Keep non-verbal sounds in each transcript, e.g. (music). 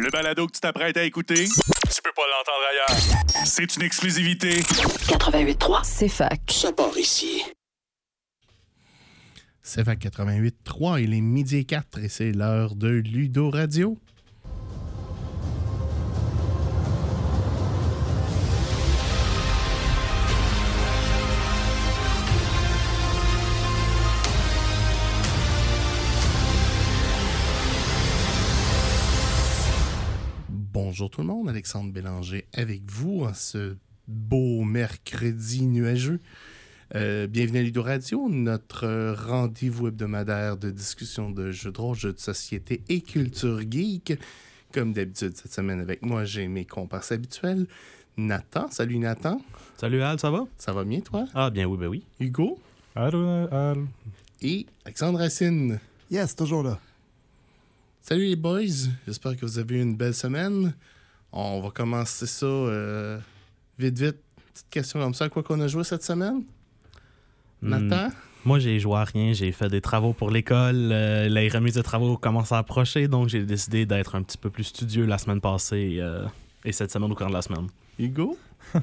Le balado que tu t'apprêtes à écouter, tu peux pas l'entendre ailleurs. C'est une exclusivité. 88.3, C'est fac. ça part ici. C'est à 88.3, il est midi et 4 et c'est l'heure de Ludo Radio. Bonjour tout le monde, Alexandre Bélanger avec vous en ce beau mercredi nuageux. Euh, bienvenue à Ludo Radio, notre rendez-vous hebdomadaire de discussion de jeux de rôle, jeux de société et culture geek. Comme d'habitude, cette semaine avec moi, j'ai mes comparses habituels. Nathan, salut Nathan. Salut Al, ça va? Ça va bien toi? Ah, bien oui, ben oui. Hugo? Allô, Al. et Alexandre Racine. Yes, toujours là. Salut les boys, j'espère que vous avez eu une belle semaine. On va commencer ça euh, vite vite. Petite question comme ça, à quoi qu'on a joué cette semaine? Nathan? Moi, j'ai joué à rien, j'ai fait des travaux pour l'école. euh, les remises de travaux commencent à approcher, donc j'ai décidé d'être un petit peu plus studieux la semaine passée euh, et cette semaine au cours de la semaine. Hugo? (laughs)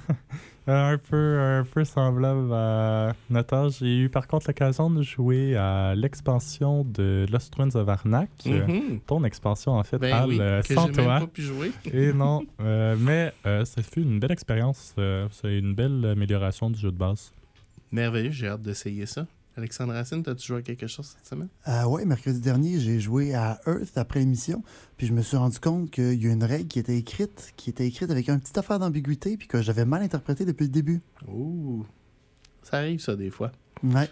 Euh, un, peu, un peu semblable à Nathan. J'ai eu par contre l'occasion de jouer à l'expansion de Lost Twins of Arnak. Mhm. ton expansion, en fait, Ben Al, oui, euh, que sans même toi. pas pu jouer. Et (laughs) non, euh, mais euh, ça fut une belle expérience. euh, C'est une belle amélioration du jeu de base. Merveilleux, j'ai hâte d'essayer ça. Alexandre Racine, t'as-tu joué à quelque chose cette semaine? Euh, ouais, mercredi dernier, j'ai joué à Earth après l'émission, puis je me suis rendu compte qu'il y a une règle qui était écrite, qui était écrite avec une petite affaire d'ambiguïté, puis que j'avais mal interprété depuis le début. Ouh, ça arrive ça des fois. Ouais.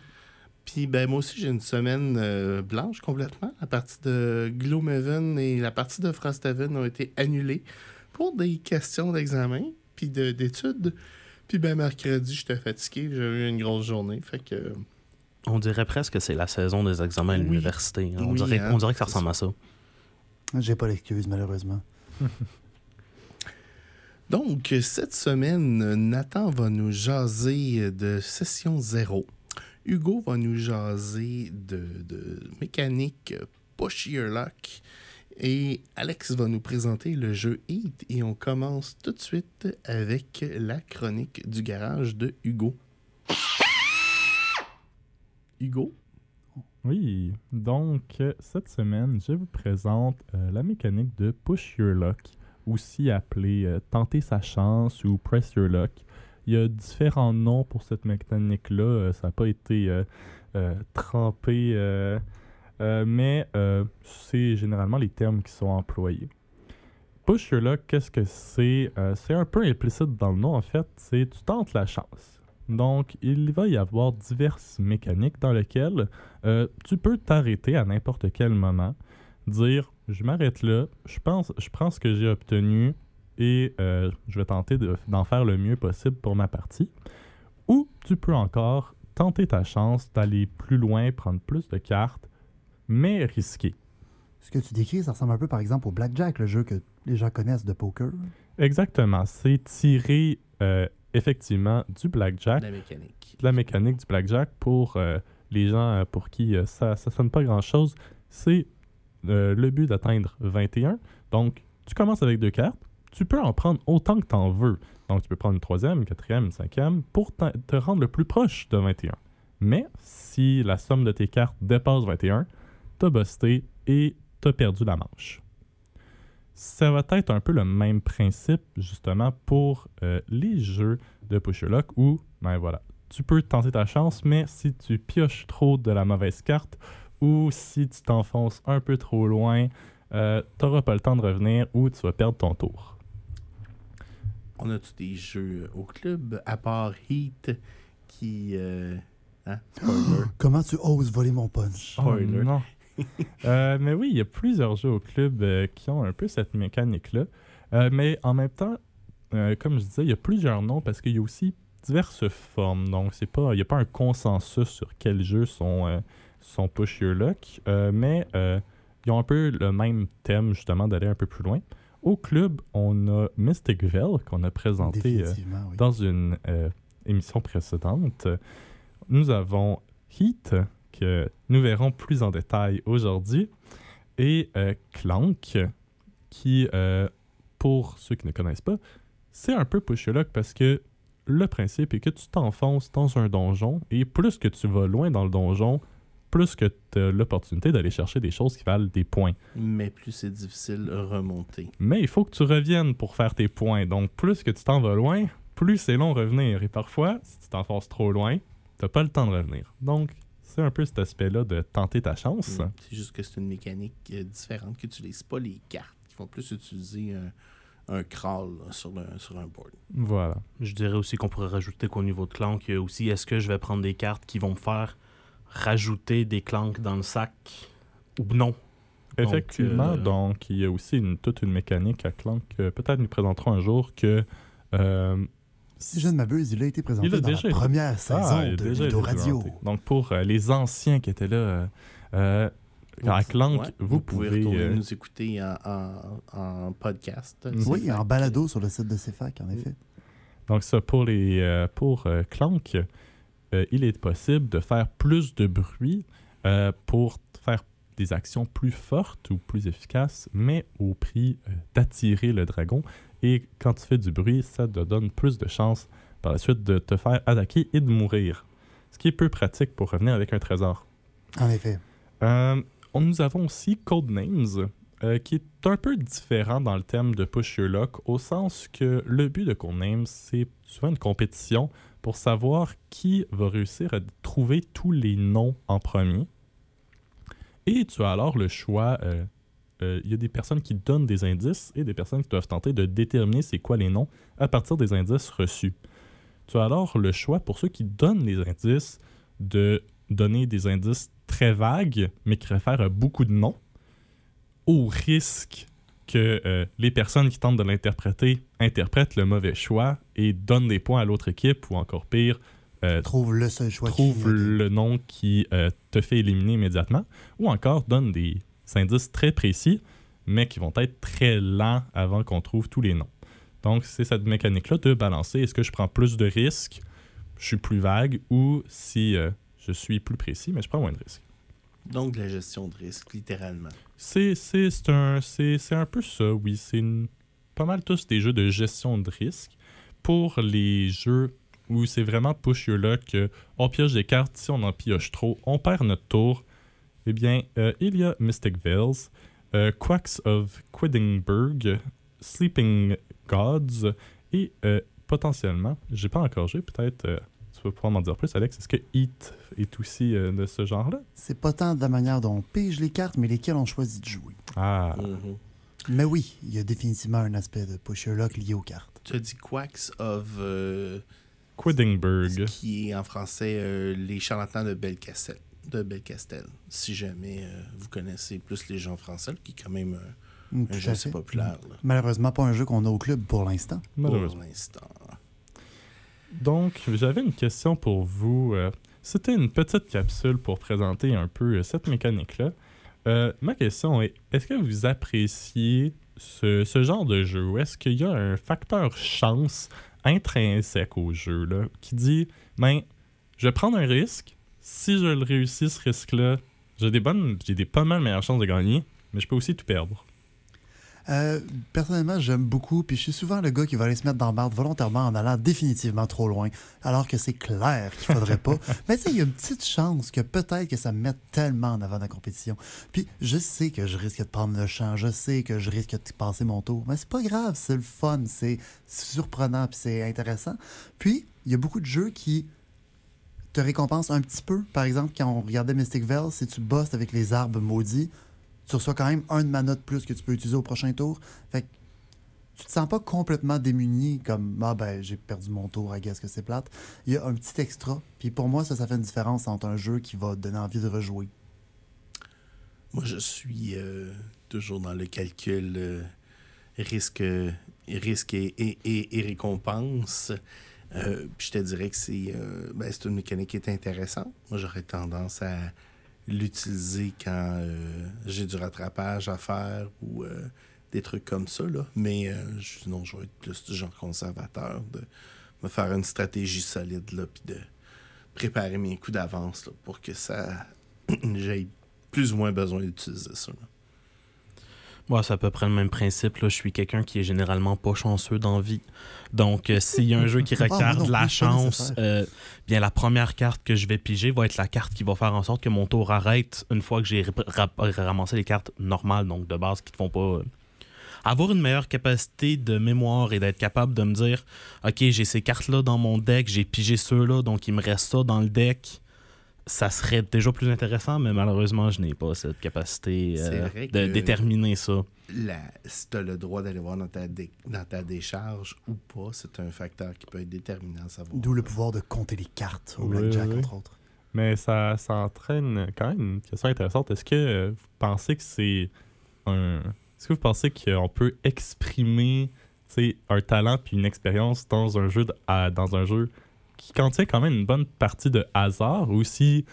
Puis ben moi aussi j'ai une semaine euh, blanche complètement. La partie de Gloomhaven et la partie de Frosthaven ont été annulées pour des questions d'examen puis de- d'études. Puis ben mercredi j'étais fatigué, j'ai eu une grosse journée, fait que On dirait presque que c'est la saison des examens à l'université. hein. On, Oui, dirait, hein, on dirait que ça ressemble à ça. J'ai pas l'excuse, malheureusement. (laughs) Donc, cette semaine, Nathan va nous jaser de session 0. Hugo va nous jaser de, de mécanique Push Your Luck. Et Alex va nous présenter le jeu Heat. Et on commence tout de suite avec la chronique du garage de Hugo. Hugo? Oui, donc euh, cette semaine, je vous présente euh, la mécanique de Push Your Luck, aussi appelée euh, Tenter sa chance ou Press Your Luck. Il y a différents noms pour cette mécanique-là, ça n'a pas été trempé, mais c'est généralement les termes qui sont employés. Push Your Luck, qu'est-ce que c'est? C'est un peu implicite dans le nom en fait, c'est tu tentes la chance. Donc, il va y avoir diverses mécaniques dans lesquelles euh, tu peux t'arrêter à n'importe quel moment, dire je m'arrête là, je pense, je prends ce que j'ai obtenu et euh, je vais tenter de- d'en faire le mieux possible pour ma partie. Ou tu peux encore tenter ta chance d'aller plus loin, prendre plus de cartes, mais risquer. Ce que tu décris, ça ressemble un peu, par exemple, au Blackjack, le jeu que les gens connaissent de poker. Exactement, c'est tirer euh, effectivement du blackjack La mécanique. de la mécanique du blackjack pour euh, les gens euh, pour qui euh, ça ne sonne pas grand-chose, c'est euh, le but d'atteindre 21. Donc, tu commences avec deux cartes. Tu peux en prendre autant que tu en veux. Donc, tu peux prendre une troisième, une quatrième, une cinquième pour te te rendre le plus proche de 21. Mais si la somme de tes cartes dépasse 21, t'as busté et t'as perdu la manche. Ça va être un peu le même principe, justement, pour euh, les jeux de Push Your Luck où, ben voilà, tu peux tenter ta chance, mais si tu pioches trop de la mauvaise carte ou si tu t'enfonces un peu trop loin, euh, t'auras pas le temps de revenir ou tu vas perdre ton tour. On a-tu des jeux au club, à part Heat, qui... euh, hein? (gasps) Spoiler. Comment tu oses voler mon punch? Spoiler. Oh, non. Euh, mais oui, il y a plusieurs jeux au club euh, qui ont un peu cette mécanique-là. Euh, mais en même temps, comme je disais, il y a plusieurs noms parce qu'il y a aussi diverses formes. Donc, c'est pas, il n'y a pas un consensus sur quels jeux sont, sont Push Your Luck. Mais ils ont un peu le même thème, justement, d'aller un peu plus loin. Au club, on a Mystic Veil qu'on a présenté oui. dans une émission précédente. Nous avons Heat, que nous verrons plus en détail aujourd'hui, et euh, Clank, qui, euh, pour ceux qui ne connaissent pas, c'est un peu push your luck parce que le principe est que tu t'enfonces dans un donjon et plus que tu vas loin dans le donjon, plus que tu as l'opportunité d'aller chercher des choses qui valent des points. Mais plus c'est difficile de remonter. Mais il faut que tu reviennes pour faire tes points. Donc plus que tu t'en vas loin, plus c'est long revenir. Et parfois, si tu t'enfonces trop loin, t'as pas le temps de revenir. Donc c'est un peu cet aspect-là de tenter ta chance. Mm. C'est juste que c'est une mécanique euh, différente qui n'utilise pas les cartes, qui vont plus utiliser un, un crawl là, sur, le- sur un board. Voilà. Je dirais aussi qu'on pourrait rajouter qu'au niveau de clank, il y a aussi est-ce que je vais prendre des cartes qui vont me faire rajouter des clanks dans le sac ou non? Donc, Effectivement, euh, donc il y a aussi une- toute une mécanique à Clank que peut-être nous présenterons un jour que euh, Si je ne m'abuse, il a été présenté Il a dans déjà la été- première saison Ah, a de Ludo Radio. présenté. Donc pour euh, les anciens qui étaient là, euh, euh, à Clank, Ouais, vous, pouvez pouvez, retourner euh, nous écouter en, en- en podcast. Mhm. Oui, en balado sur le site de CFAC, en effet. Donc ça, pour, les, euh, pour euh, Clank, euh, il est possible de faire plus de bruit euh, pour faire des actions plus fortes ou plus efficaces, mais au prix euh, d'attirer le dragon. Et quand tu fais du bruit, ça te donne plus de chances par la suite de te faire attaquer et de mourir. Ce qui est peu pratique pour revenir avec un trésor. En effet. Euh, nous avons aussi Codenames, euh, qui est un peu différent dans le thème de Push Your Luck, au sens que le but de Codenames, c'est souvent une compétition pour savoir qui va réussir à trouver tous les noms en premier. Et tu as alors le choix. euh, euh, Il y a des personnes qui donnent des indices et des personnes qui doivent tenter de déterminer c'est quoi les noms à partir des indices reçus. Tu as alors le choix pour ceux qui donnent les indices de donner des indices très vagues, mais qui réfèrent à beaucoup de noms, au risque que euh, les personnes qui tentent de l'interpréter interprètent le mauvais choix et donnent des points à l'autre équipe, ou encore pire, euh, Trouve le seul choix qui trouve finit. le nom qui euh, te fait éliminer immédiatement, ou encore donne des indices très précis, mais qui vont être très lents avant qu'on trouve tous les noms. Donc, c'est cette mécanique-là de balancer. Est-ce que je prends plus de risques, je suis plus vague, ou si euh, je suis plus précis, mais je prends moins de risques. Donc, de la gestion de risque, littéralement. C'est c'est- c'est un, c'est- c'est un peu ça, oui. C'est pas mal tous des jeux de gestion de risque. Pour les jeux où c'est vraiment push your luck, on pioche des cartes, si on en pioche trop, on perd notre tour, eh bien, euh, il y a Mystic Vales, euh, Quacks of Quiddingburg, Sleeping Gods et euh, potentiellement, j'ai pas encore joué, peut-être euh, tu peux pouvoir m'en dire plus, Alex. Est-ce que Heat est aussi euh, de ce genre-là? C'est pas tant de la manière dont on pige les cartes, mais lesquelles on choisit de jouer. Ah, Mhm. Mais oui, il y a définitivement un aspect de pusher lock lié aux cartes. Tu as dit Quacks of. Quiddingburg. qui est en français euh, Les charlatans de Belcastel. De Belcastel. Si jamais euh, vous connaissez plus les gens français, qui est quand même euh, Mm, un jeu assez populaire là, Malheureusement, pas un jeu qu'on a au club pour l'instant. Malheureusement. pour l'instant. Donc, j'avais une question pour vous. C'était une petite capsule pour présenter un peu cette mécanique-là. Euh, ma question est, est-ce que vous appréciez ce, ce genre de jeu? Ou est-ce qu'il y a un facteur chance intrinsèque au jeu là, qui dit, ben, je vais prendre un risque. Si je le réussis, ce risque-là, j'ai des bonnes, j'ai des pas mal meilleures chances de gagner, mais je peux aussi tout perdre. Euh, personnellement, j'aime beaucoup, puis je suis souvent le gars qui va aller se mettre dans la marde volontairement en allant définitivement trop loin, alors que c'est clair qu'il faudrait pas. (laughs) Mais tu sais, il y a une petite chance que peut-être que ça me mette tellement en avant de la compétition. Puis je sais que je risque de prendre le champ, je sais que je risque de passer mon tour, mais c'est pas grave, c'est le fun, c'est surprenant, puis c'est intéressant. Puis, il y a beaucoup de jeux qui te récompensent un petit peu. Par exemple, quand on regardait Mystic Vale, si tu bosses avec les arbres maudits, tu reçois quand même un de mana de plus que tu peux utiliser au prochain tour. Fait que tu te sens pas complètement démuni comme ah ben j'ai perdu mon tour, à guess que c'est plate. Il y a un petit extra. Puis pour moi, ça, ça fait une différence entre un jeu qui va te donner envie de rejouer. Moi, je suis euh, toujours dans le calcul euh, risque, risque et, et, récompense. Euh, puis je te dirais que c'est ben, c'est une mécanique qui est intéressante. Moi, j'aurais tendance à l'utiliser quand euh, j'ai du rattrapage à faire ou euh, des trucs comme ça. Mais euh, je- sinon, je vais être plus du genre conservateur, de me faire une stratégie solide, là, de préparer mes coups d'avance pour que ça (clears throat) j'aille plus ou moins besoin d'utiliser ça. Ouais, c'est à peu près le même principe. Là. Je suis quelqu'un qui est généralement pas chanceux dans vie. Donc, euh, s'il y a un jeu qui (laughs) Ah, requiert de la chance, euh, bien la première carte que je vais piger va être la carte qui va faire en sorte que mon tour arrête une fois que j'ai ra- ra- ramassé les cartes normales, donc de base, qui ne te font pas. euh, Avoir une meilleure capacité de mémoire et d'être capable de me dire Ok, j'ai ces cartes-là dans mon deck, j'ai pigé ceux-là, donc il me reste ça dans le deck. Ça serait déjà plus intéressant, mais malheureusement, je n'ai pas cette capacité euh, de déterminer ça. La, si tu as le droit d'aller voir dans ta, dé- dans ta décharge ou pas, c'est un facteur qui peut être déterminant à savoir. D'où le pouvoir de compter les cartes au Oui, Blackjack, oui. entre autres. Mais ça, ça entraîne quand même une question intéressante. Est-ce que vous pensez que c'est un. Est-ce que vous pensez qu'on peut exprimer un talent puis une expérience dans un jeu de- à- dans un jeu qui contient quand même une bonne partie de hasard ou si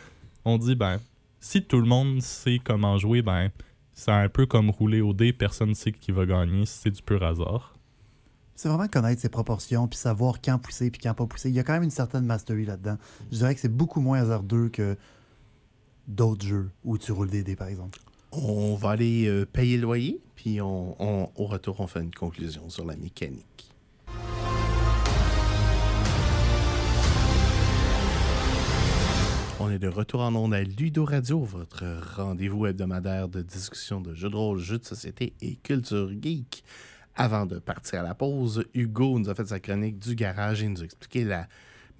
on dit ben si tout le monde sait comment jouer ben c'est un peu comme rouler au dé, personne ne sait qui va gagner, c'est du pur hasard. C'est vraiment connaître ses proportions, puis savoir quand pousser, puis quand pas pousser. Il y a quand même une certaine mastery là-dedans. Je dirais que c'est beaucoup moins hasardeux que d'autres jeux où tu roules des dés, par exemple. On va aller euh, payer le loyer, puis on, on- au retour, on fait une conclusion sur la mécanique. On est de retour en ondes à Ludo Radio, votre rendez-vous hebdomadaire de discussion de jeux de rôle, jeux de société et culture geek. Avant de partir à la pause, Hugo nous a fait sa chronique du garage et nous a expliqué la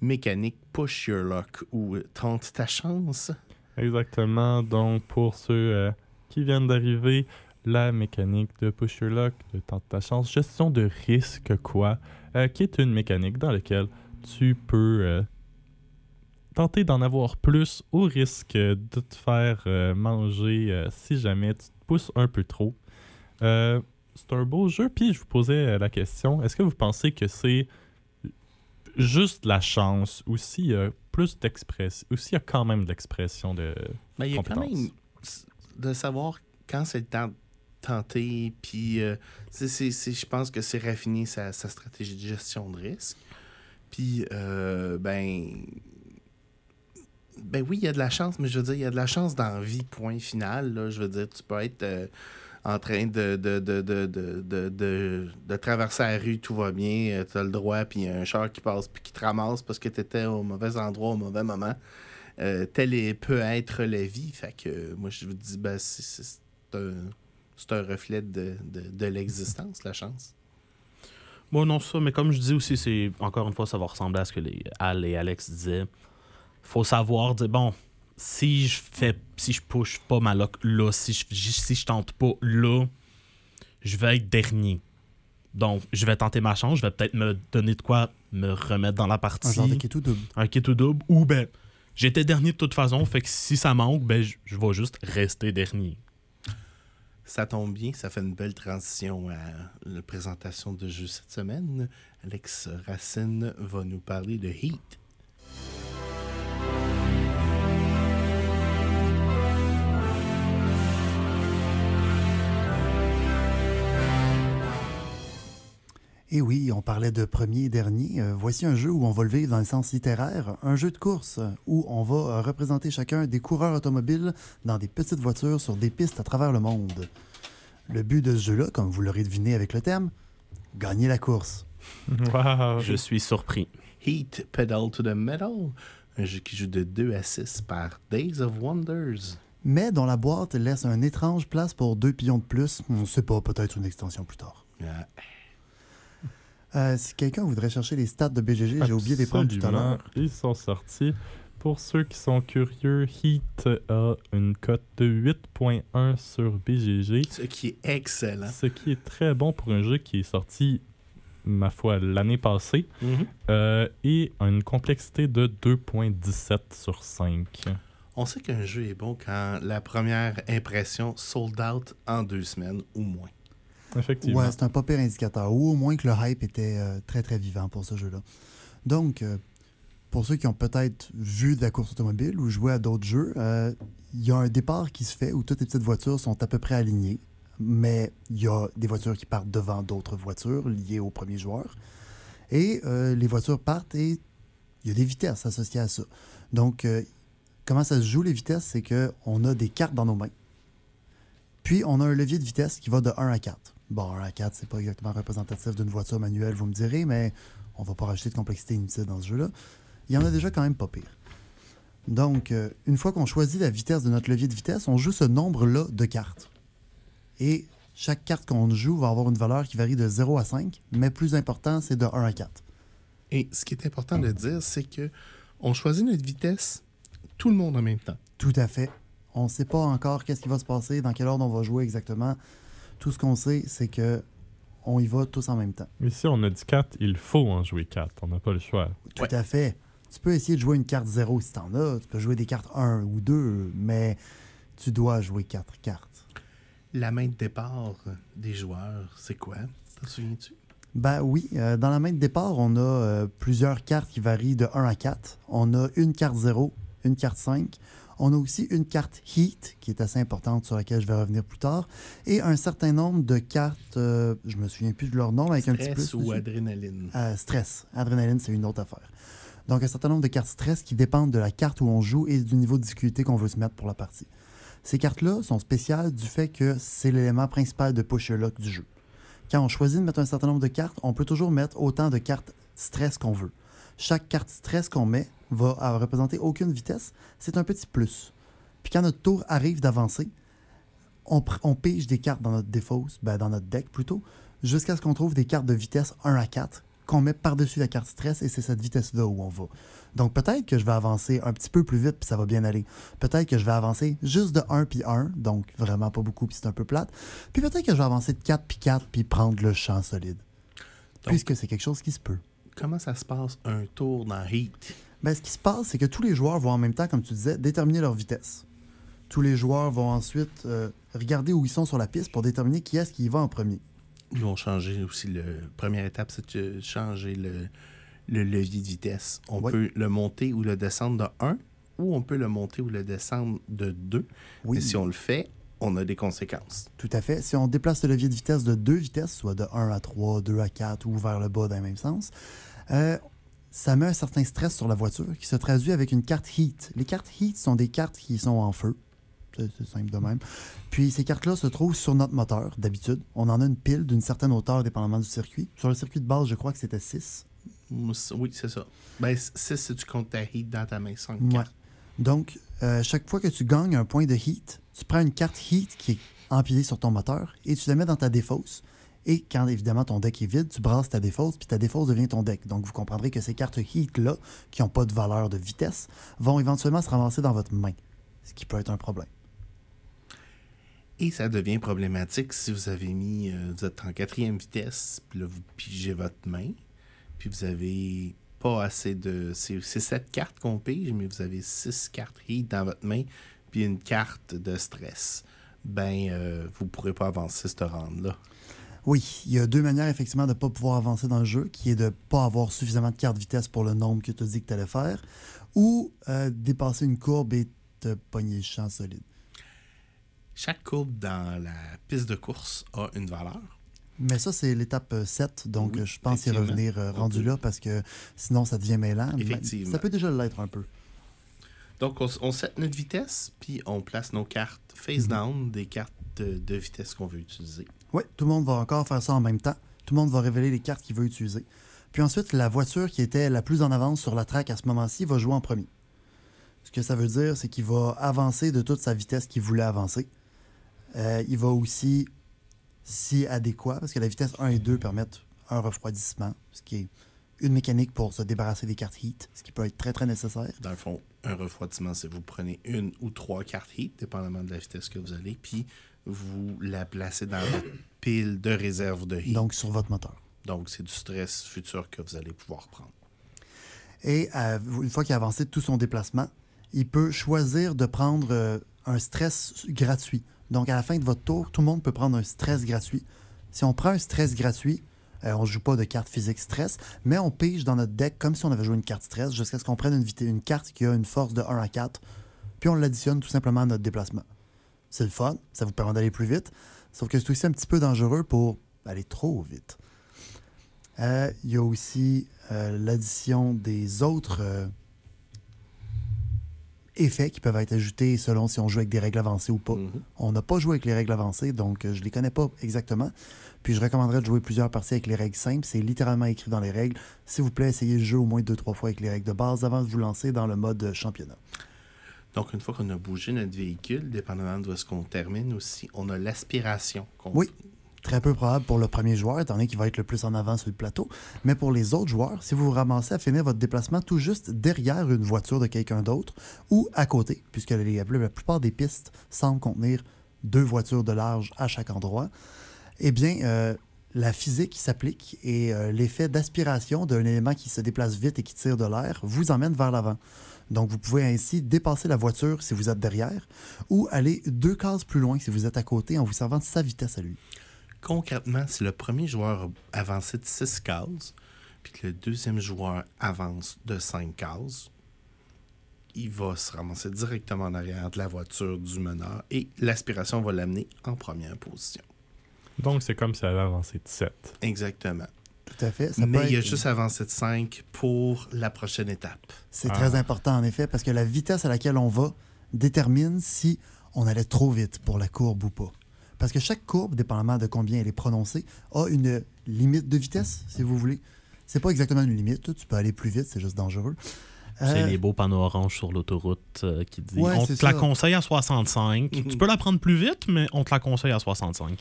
mécanique Push Your Luck ou Tente ta chance. Exactement. Donc, pour ceux euh, qui viennent d'arriver, la mécanique de Push Your Luck, de Tente ta chance, gestion de risque, quoi, euh, qui est une mécanique dans laquelle tu peux euh, tenter d'en avoir plus au risque de te faire euh, manger euh, si jamais tu te pousses un peu trop. Euh, c'est un beau jeu, puis je vous posais la question, est-ce que vous pensez que c'est juste la chance ou s'il y a plus d'expression, ou s'il y a quand même d'expression de... Mais il y a quand même de savoir quand c'est le temps de tenter, puis euh, je pense que c'est raffiner sa, sa stratégie de gestion de risque. Puis, euh, ben, ben oui, il y a de la chance, mais je veux dire, il y a de la chance dans la vie, point final. là. Je veux dire, tu peux être euh, en train de, de, de, de, de, traverser la rue, tout va bien, tu as le droit, puis il y a un char qui passe, puis qui te ramasse parce que tu étais au mauvais endroit au mauvais moment. Euh, telle est- peut être la vie. Fait que euh, moi, je vous dis, ben, c'est- un, un reflet de l'existence, la chance. Bon, non, ça, mais comme je dis aussi, c'est encore une fois, ça va ressembler à ce que les Al et Alex disaient. Faut savoir dire, bon, si je fais, si je push pas ma lock là, si je, si je tente pas là, je vais être dernier. Donc, je vais tenter ma chance, je vais peut-être me donner de quoi me remettre dans la partie. Un genre de kit ou double. un kit ou double, ou ben, j'étais dernier de toute façon, fait que si ça manque, ben, je, je vais juste rester dernier. Ça tombe bien, ça fait une belle transition à la présentation de jeu cette semaine. Alex Racine va nous parler de Heat. Et oui, on parlait de premier et dernier. Euh, voici un jeu où on va le vivre dans le sens littéraire, un jeu de course où on va euh, représenter chacun des coureurs automobiles dans des petites voitures sur des pistes à travers le monde. Le but de ce jeu-là, comme vous l'aurez deviné avec le thème, gagner la course. (laughs) Wow. Je suis surpris. Heat Pedal to the Metal, un jeu qui joue de 2 à 6 par Days of Wonders. Mais dont la boîte laisse un étrange place pour deux pions de plus. On ne sait pas, peut-être une extension plus tard. Ah, Euh, si quelqu'un voudrait chercher les stats de BGG, j'ai oublié de les prendre tout à l'heure. Ils sont sortis. Pour ceux qui sont curieux, Heat a une cote de 8.1 sur BGG, ce qui est excellent. ce qui est très bon pour un jeu qui est sorti, ma foi, l'année passée, Mhm. euh, et a une complexité de 2.17 sur 5. On sait qu'un jeu est bon quand la première impression sold out en deux semaines ou moins. Effectivement. Ouais, c'est un pas pire indicateur. Ou au moins que le hype était euh, très très vivant pour ce jeu-là. Donc, euh, pour ceux qui ont peut-être vu de la course automobile ou joué à d'autres jeux, euh, il y a un départ qui se fait où toutes les petites voitures sont à peu près alignées. Mais il y a des voitures qui partent devant d'autres voitures liées au premier joueur. Et les voitures partent et il y a des vitesses associées à ça. Donc, comment ça se joue les vitesses? C'est qu'on a des cartes dans nos mains. Puis, on a un levier de vitesse qui va de 1 à 4. Bon, 1 à 4, c'est pas exactement représentatif d'une voiture manuelle, vous me direz, mais on va pas rajouter de complexité inutile dans ce jeu-là. Il y en a déjà quand même pas pire. Donc, euh, une fois qu'on choisit la vitesse de notre levier de vitesse, on joue ce nombre-là de cartes. Et chaque carte qu'on joue va avoir une valeur qui varie de 0 à 5, mais plus important, c'est de 1 à 4. Et ce qui est important de dire, c'est que on choisit notre vitesse tout le monde en même temps. Tout à fait. On ne sait pas encore qu'est-ce qui va se passer, dans quel ordre on va jouer exactement. Tout ce qu'on sait, c'est que on y va tous en même temps. Mais si on a dit 4, il faut en jouer 4. On n'a pas le choix. Tout Ouais. à fait. Tu peux essayer de jouer une carte 0 si t'en as. Tu peux jouer des cartes 1 ou 2, mais tu dois jouer 4 cartes. La main de départ des joueurs, c'est quoi? T'en souviens-tu? Ben oui, euh, dans la main de départ, on a euh, plusieurs cartes qui varient de 1 à 4. On a une carte 0, une carte 5. On a aussi une carte Heat, qui est assez importante, sur laquelle je vais revenir plus tard. Et un certain nombre de cartes, euh, je me souviens plus de leur nom, avec un petit Stress plus. ou adrénaline? Euh, stress. Adrénaline, c'est une autre affaire. Donc, un certain nombre de cartes stress qui dépendent de la carte où on joue et du niveau de difficulté qu'on veut se mettre pour la partie. Ces cartes-là sont spéciales du fait que c'est l'élément principal de push your luck du jeu. Quand on choisit de mettre un certain nombre de cartes, on peut toujours mettre autant de cartes stress qu'on veut. Chaque carte stress qu'on met va représenter aucune vitesse. C'est un petit plus. Puis quand notre tour arrive d'avancer, on, pige des cartes dans notre défausse, ben dans notre deck plutôt, jusqu'à ce qu'on trouve des cartes de vitesse 1 à 4 qu'on met par-dessus la carte stress et c'est cette vitesse-là où on va. Donc peut-être que je vais avancer un petit peu plus vite puis ça va bien aller. Peut-être que je vais avancer juste de 1 puis 1, donc vraiment pas beaucoup puis c'est un peu plate. Puis peut-être que je vais avancer de 4 puis 4 puis prendre le champ solide. Donc- Puisque c'est quelque chose qui se peut. Comment ça se passe un tour dans Heat? Ben, ce qui se passe, c'est que tous les joueurs vont en même temps, comme tu disais, déterminer leur vitesse. Tous les joueurs vont ensuite euh, regarder où ils sont sur la piste pour déterminer qui est-ce qui y va en premier. Ils vont changer aussi le. Première étape, c'est de changer le, le levier de vitesse. On Oui. peut le monter ou le descendre de 1 ou on peut le monter ou le descendre de 2. Oui. Mais si on le fait, on a des conséquences. Tout à fait. Si on déplace le levier de vitesse de deux vitesses, soit de 1 à 3, 2 à 4 ou vers le bas dans le même sens, euh, ça met un certain stress sur la voiture qui se traduit avec une carte Heat. Les cartes Heat sont des cartes qui sont en feu. C'est simple de même. Puis ces cartes-là se trouvent sur notre moteur, d'habitude. On en a une pile d'une certaine hauteur, dépendamment du circuit. Sur le circuit de base, je crois que c'était 6. Mm, c- Oui, c'est ça. Ben, 6 si tu comptes ta Heat dans ta main, 5 Ouais. cartes. Donc, euh, chaque fois que tu gagnes un point de heat, tu prends une carte heat qui est empilée sur ton moteur et tu la mets dans ta défausse. Et quand évidemment ton deck est vide, tu brasses ta défausse, puis ta défausse devient ton deck. Donc vous comprendrez que ces cartes heat-là, qui n'ont pas de valeur de vitesse, vont éventuellement se ramasser dans votre main, ce qui peut être un problème. Et ça devient problématique si vous avez mis, euh, vous êtes en quatrième vitesse, puis là vous pigez votre main, puis vous avez pas assez de. C'est sept cartes qu'on pige, mais vous avez six cartes heat dans votre main, puis une carte de stress. Ben, euh, vous pourrez pas avancer ce round-là. Oui, il y a deux manières effectivement de ne pas pouvoir avancer dans le jeu, qui est de ne pas avoir suffisamment de cartes vitesse pour le nombre que tu as dit que tu allais faire, ou euh, dépasser une courbe et te pogner le champ solide. Chaque courbe dans la piste de course a une valeur. Mais ça, c'est l'étape euh, 7, donc Oui, euh, je pense y revenir euh, rendu là parce que sinon ça devient mêlant. Effectivement. Ça peut déjà l'être un peu. Donc, on, on set notre vitesse, puis on place nos cartes face down, des cartes de, de vitesse qu'on veut utiliser. Oui, tout le monde va encore faire ça en même temps. Tout le monde va révéler les cartes qu'il veut utiliser. Puis ensuite, la voiture qui était la plus en avance sur la track à ce moment-ci va jouer en premier. Ce que ça veut dire, c'est qu'il va avancer de toute sa vitesse qu'il voulait avancer. Euh, il va aussi, si adéquat, parce que la vitesse 1 et 2 permettent un refroidissement, ce qui est une mécanique pour se débarrasser des cartes heat, ce qui peut être très très nécessaire. Dans le fond, un refroidissement, c'est vous prenez une ou trois cartes heat, dépendamment de la vitesse que vous allez, puis vous la placez dans votre pile de réserve de heat. Donc, Donc sur votre moteur. c'est du stress futur que vous allez pouvoir prendre. Et euh, une fois qu'il a avancé tout son déplacement, il peut choisir de prendre euh, un stress gratuit. Donc, à la fin de votre tour, tout le monde peut prendre un stress gratuit. Si on prend un stress gratuit, euh, on ne joue pas de carte physique stress, mais on pige dans notre deck comme si on avait joué une carte stress jusqu'à ce qu'on prenne une, carte qui a une force de 1 à 4, puis on l'additionne tout simplement à notre déplacement. C'est le fun, ça vous permet d'aller plus vite, sauf que c'est aussi un petit peu dangereux pour aller trop vite. Euh, Il y a aussi euh, l'addition des autres euh, effets qui peuvent être ajoutés selon si on joue avec des règles avancées ou pas. Mhm. On n'a pas joué avec les règles avancées, donc je les connais pas exactement. Puis je recommanderais de jouer plusieurs parties avec les règles simples. C'est littéralement écrit dans les règles. S'il vous plaît, essayez le jeu au moins deux, trois fois avec les règles de base avant de vous lancer dans le mode championnat. Donc, une fois qu'on a bougé notre véhicule, dépendamment de où est-ce qu'on termine aussi, on a l'aspiration. qu'on- Oui. Très peu probable pour le premier joueur, étant donné qu'il va être le plus en avant sur le plateau. Mais pour les autres joueurs, si vous vous ramassez à finir votre déplacement tout juste derrière une voiture de quelqu'un d'autre ou à côté, puisque la plupart des pistes semblent contenir deux voitures de large à chaque endroit, eh bien, euh, la physique qui s'applique et euh, l'effet d'aspiration d'un élément qui se déplace vite et qui tire de l'air vous emmène vers l'avant. Donc, vous pouvez ainsi dépasser la voiture si vous êtes derrière ou aller deux cases plus loin si vous êtes à côté en vous servant de sa vitesse à lui. Concrètement, si le premier joueur a avancé de 6 cases, puis que le deuxième joueur avance de 5 cases, il va se ramasser directement en arrière de la voiture du meneur et l'aspiration va l'amener en première position. Donc, c'est comme si elle avait avancé de 7. Exactement. Tout à fait. Ça Mais il a être- juste avancé de 5 pour la prochaine étape. C'est Ah. très important, en effet, parce que la vitesse à laquelle on va détermine si on allait trop vite pour la courbe ou pas. Parce que chaque courbe, dépendamment de combien elle est prononcée, a une limite de vitesse, si vous voulez. C'est pas exactement une limite. Tu peux aller plus vite, c'est juste dangereux. C'est Euh, les beaux panneaux orange sur l'autoroute euh, qui disent Ouais, on te la ça. conseille à 65. tu peux la prendre plus vite, mais on te la conseille à 65.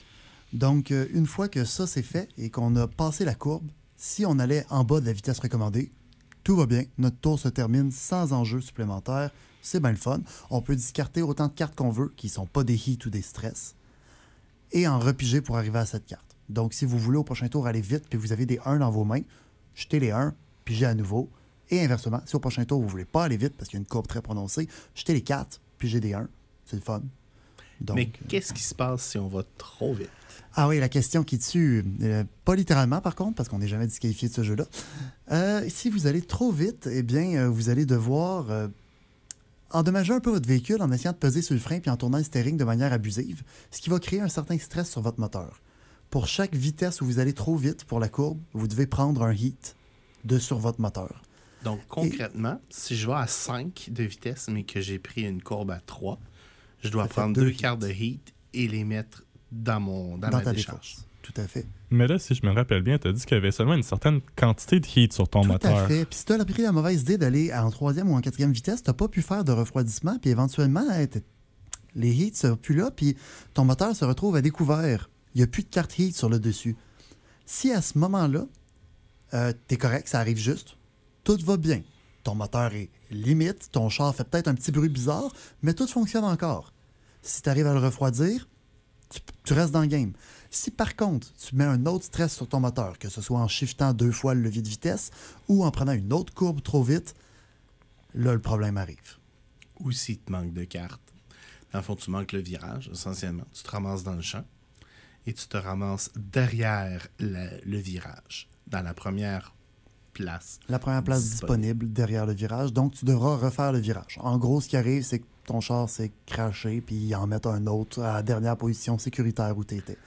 Donc, euh, une fois que ça c'est fait et qu'on a passé la courbe, si on allait en bas de la vitesse recommandée, tout va bien. Notre tour se termine sans enjeu supplémentaire. C'est bien le fun. On peut discarter autant de cartes qu'on veut, qui sont pas des hits ou des stress, et en repiger pour arriver à cette carte. Donc, si vous voulez au prochain tour aller vite, puis vous avez des 1 dans vos mains, jetez les 1, pigez à nouveau. Et inversement, si au prochain tour vous voulez pas aller vite parce qu'il y a une courbe très prononcée, jetez les 4, pigez des 1. C'est le fun. Donc, Mais qu'est-ce qui se passe si on va trop vite? ah oui, la question qui tue. euh, pas littéralement, par contre, parce qu'on n'est jamais disqualifié de ce jeu-là. Euh, si vous allez trop vite, eh bien, euh, vous allez devoir euh, endommager un peu votre véhicule en essayant de peser sur le frein puis en tournant le steering de manière abusive, ce qui va créer un certain stress sur votre moteur. Pour chaque vitesse où vous allez trop vite pour la courbe, vous devez prendre un heat de sur votre moteur. Donc, concrètement, si je vais à 5 de vitesse, mais que j'ai pris une courbe à 3, je dois prendre deux cartes de heat et les mettre dans, mon, dans, Dans ma ta décharge. défense. Tout à fait. Mais là, si je me rappelle bien, tu as dit qu'il y avait seulement une certaine quantité de heat sur ton Tout moteur. à fait. Puis si tu as pris la mauvaise idée d'aller en troisième ou en quatrième vitesse, tu n'as pas pu faire de refroidissement, puis éventuellement, les heats sont plus là, puis ton moteur se retrouve à découvert. Il n'y a plus de carte heat sur le dessus. Si à ce moment-là, euh, tu es correct, ça arrive juste, tout va bien. Ton moteur est limite, ton char fait peut-être un petit bruit bizarre, mais tout fonctionne encore. Si tu arrives à le refroidir, tu, tu restes dans le game. Si par contre, tu mets un autre stress sur ton moteur, que ce soit en shiftant deux fois le levier de vitesse ou en prenant une autre courbe trop vite, là, le problème arrive. Ou s'il te manque de cartes. Dans le fond, tu manques le virage, essentiellement. Tu te ramasses dans le champ et tu te ramasses derrière le virage, dans la première place. La première place Disponible. disponible derrière le virage, donc tu devras refaire le virage. En gros, ce qui arrive, c'est que ton char s'est craché, puis ils en mettent un autre à la dernière position sécuritaire où tu étais.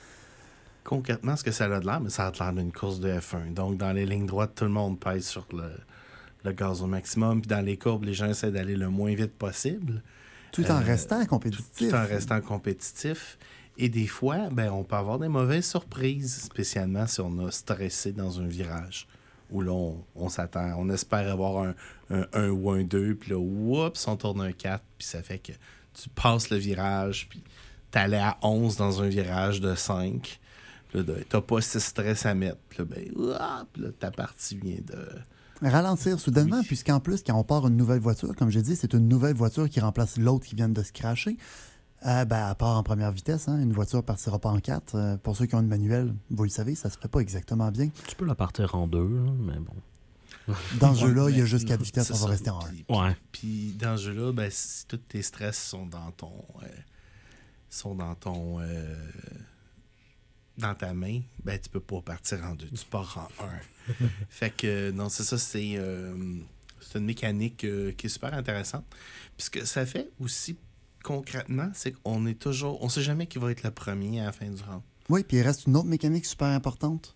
Concrètement, ce que ça a de l'air, mais ça a de l'air d'une course de F1. Donc, dans les lignes droites, tout le monde pèse sur le, le gaz au maximum. Puis dans les courbes, les gens essaient d'aller le moins vite possible. Tout en Euh, restant tout, compétitif. tout en restant compétitif. Et des fois, ben, on peut avoir des mauvaises surprises, spécialement si on a stressé dans un virage. Où là, on, on s'attend, on espère avoir un, un 1 ou un 2, puis là, oups, on tourne un 4, puis ça fait que tu passes le virage, puis t'allais à 11 dans un virage de 5. Puis là, t'as pas si stress à mettre. Puis là, ben, ouah, puis là, ta partie vient de... Ralentir soudainement, Oui. puisqu'en plus, quand on part une nouvelle voiture, comme j'ai dit, c'est une nouvelle voiture qui remplace l'autre qui vient de se cracher. Euh, ben, à part en première vitesse, hein, une voiture partira pas en quatre. Euh, pour ceux qui ont une manuelle, vous le savez, ça se fait pas exactement bien. Tu peux la partir en deux, là, mais bon. (laughs) Dans ce Ouais, jeu-là, il y a juste quatre vitesses, on va ça. rester en un. Puis- Ouais. Puis dans ce jeu-là, ben, si tous tes stress sont dans ton. euh, sont dans ton. euh, dans ta main, ben tu peux pas partir en deux, tu pars en un. (laughs) fait que non, c'est ça, c'est. euh, c'est une mécanique euh, qui est super intéressante. Puis ce que ça fait aussi concrètement, c'est qu'on est toujours. On sait jamais qui va être le premier à la fin du round. Oui, puis il reste une autre mécanique super importante.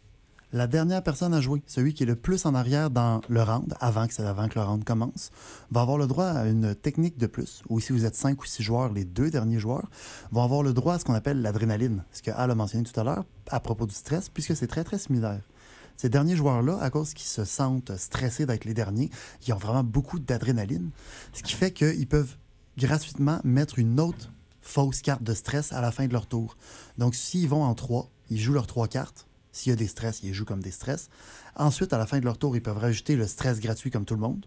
La dernière personne à jouer, celui qui est le plus en arrière dans le round, avant que, avant que le round commence, va avoir le droit à une technique de plus. Ou si vous êtes 5 ou 6 joueurs, les deux derniers joueurs vont avoir le droit à ce qu'on appelle l'adrénaline. Ce que Al a mentionné tout à l'heure à propos du stress, puisque c'est très, très similaire. Ces derniers joueurs-là, à cause qu'ils se sentent stressés d'être les derniers, ils ont vraiment beaucoup d'adrénaline, ce qui fait qu'ils peuvent gratuitement mettre une autre fausse carte de stress à la fin de leur tour. Donc, s'ils vont en 3, ils jouent leurs trois cartes. S'il y a des stress, ils jouent comme des stress. Ensuite, à la fin de leur tour, ils peuvent rajouter le stress gratuit comme tout le monde.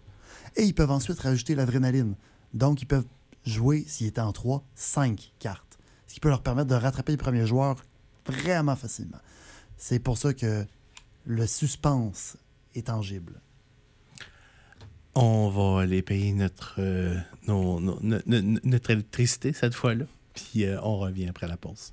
Et ils peuvent ensuite rajouter l'adrénaline. Donc, ils peuvent jouer, s'ils étaient en 3, 5 cartes. Ce qui peut leur permettre de rattraper les premiers joueurs vraiment facilement. C'est pour ça que le suspense est tangible. On va aller payer notre, euh, nos- nos- no- no- notre électricité cette fois-là. Puis euh, on revient après la pause.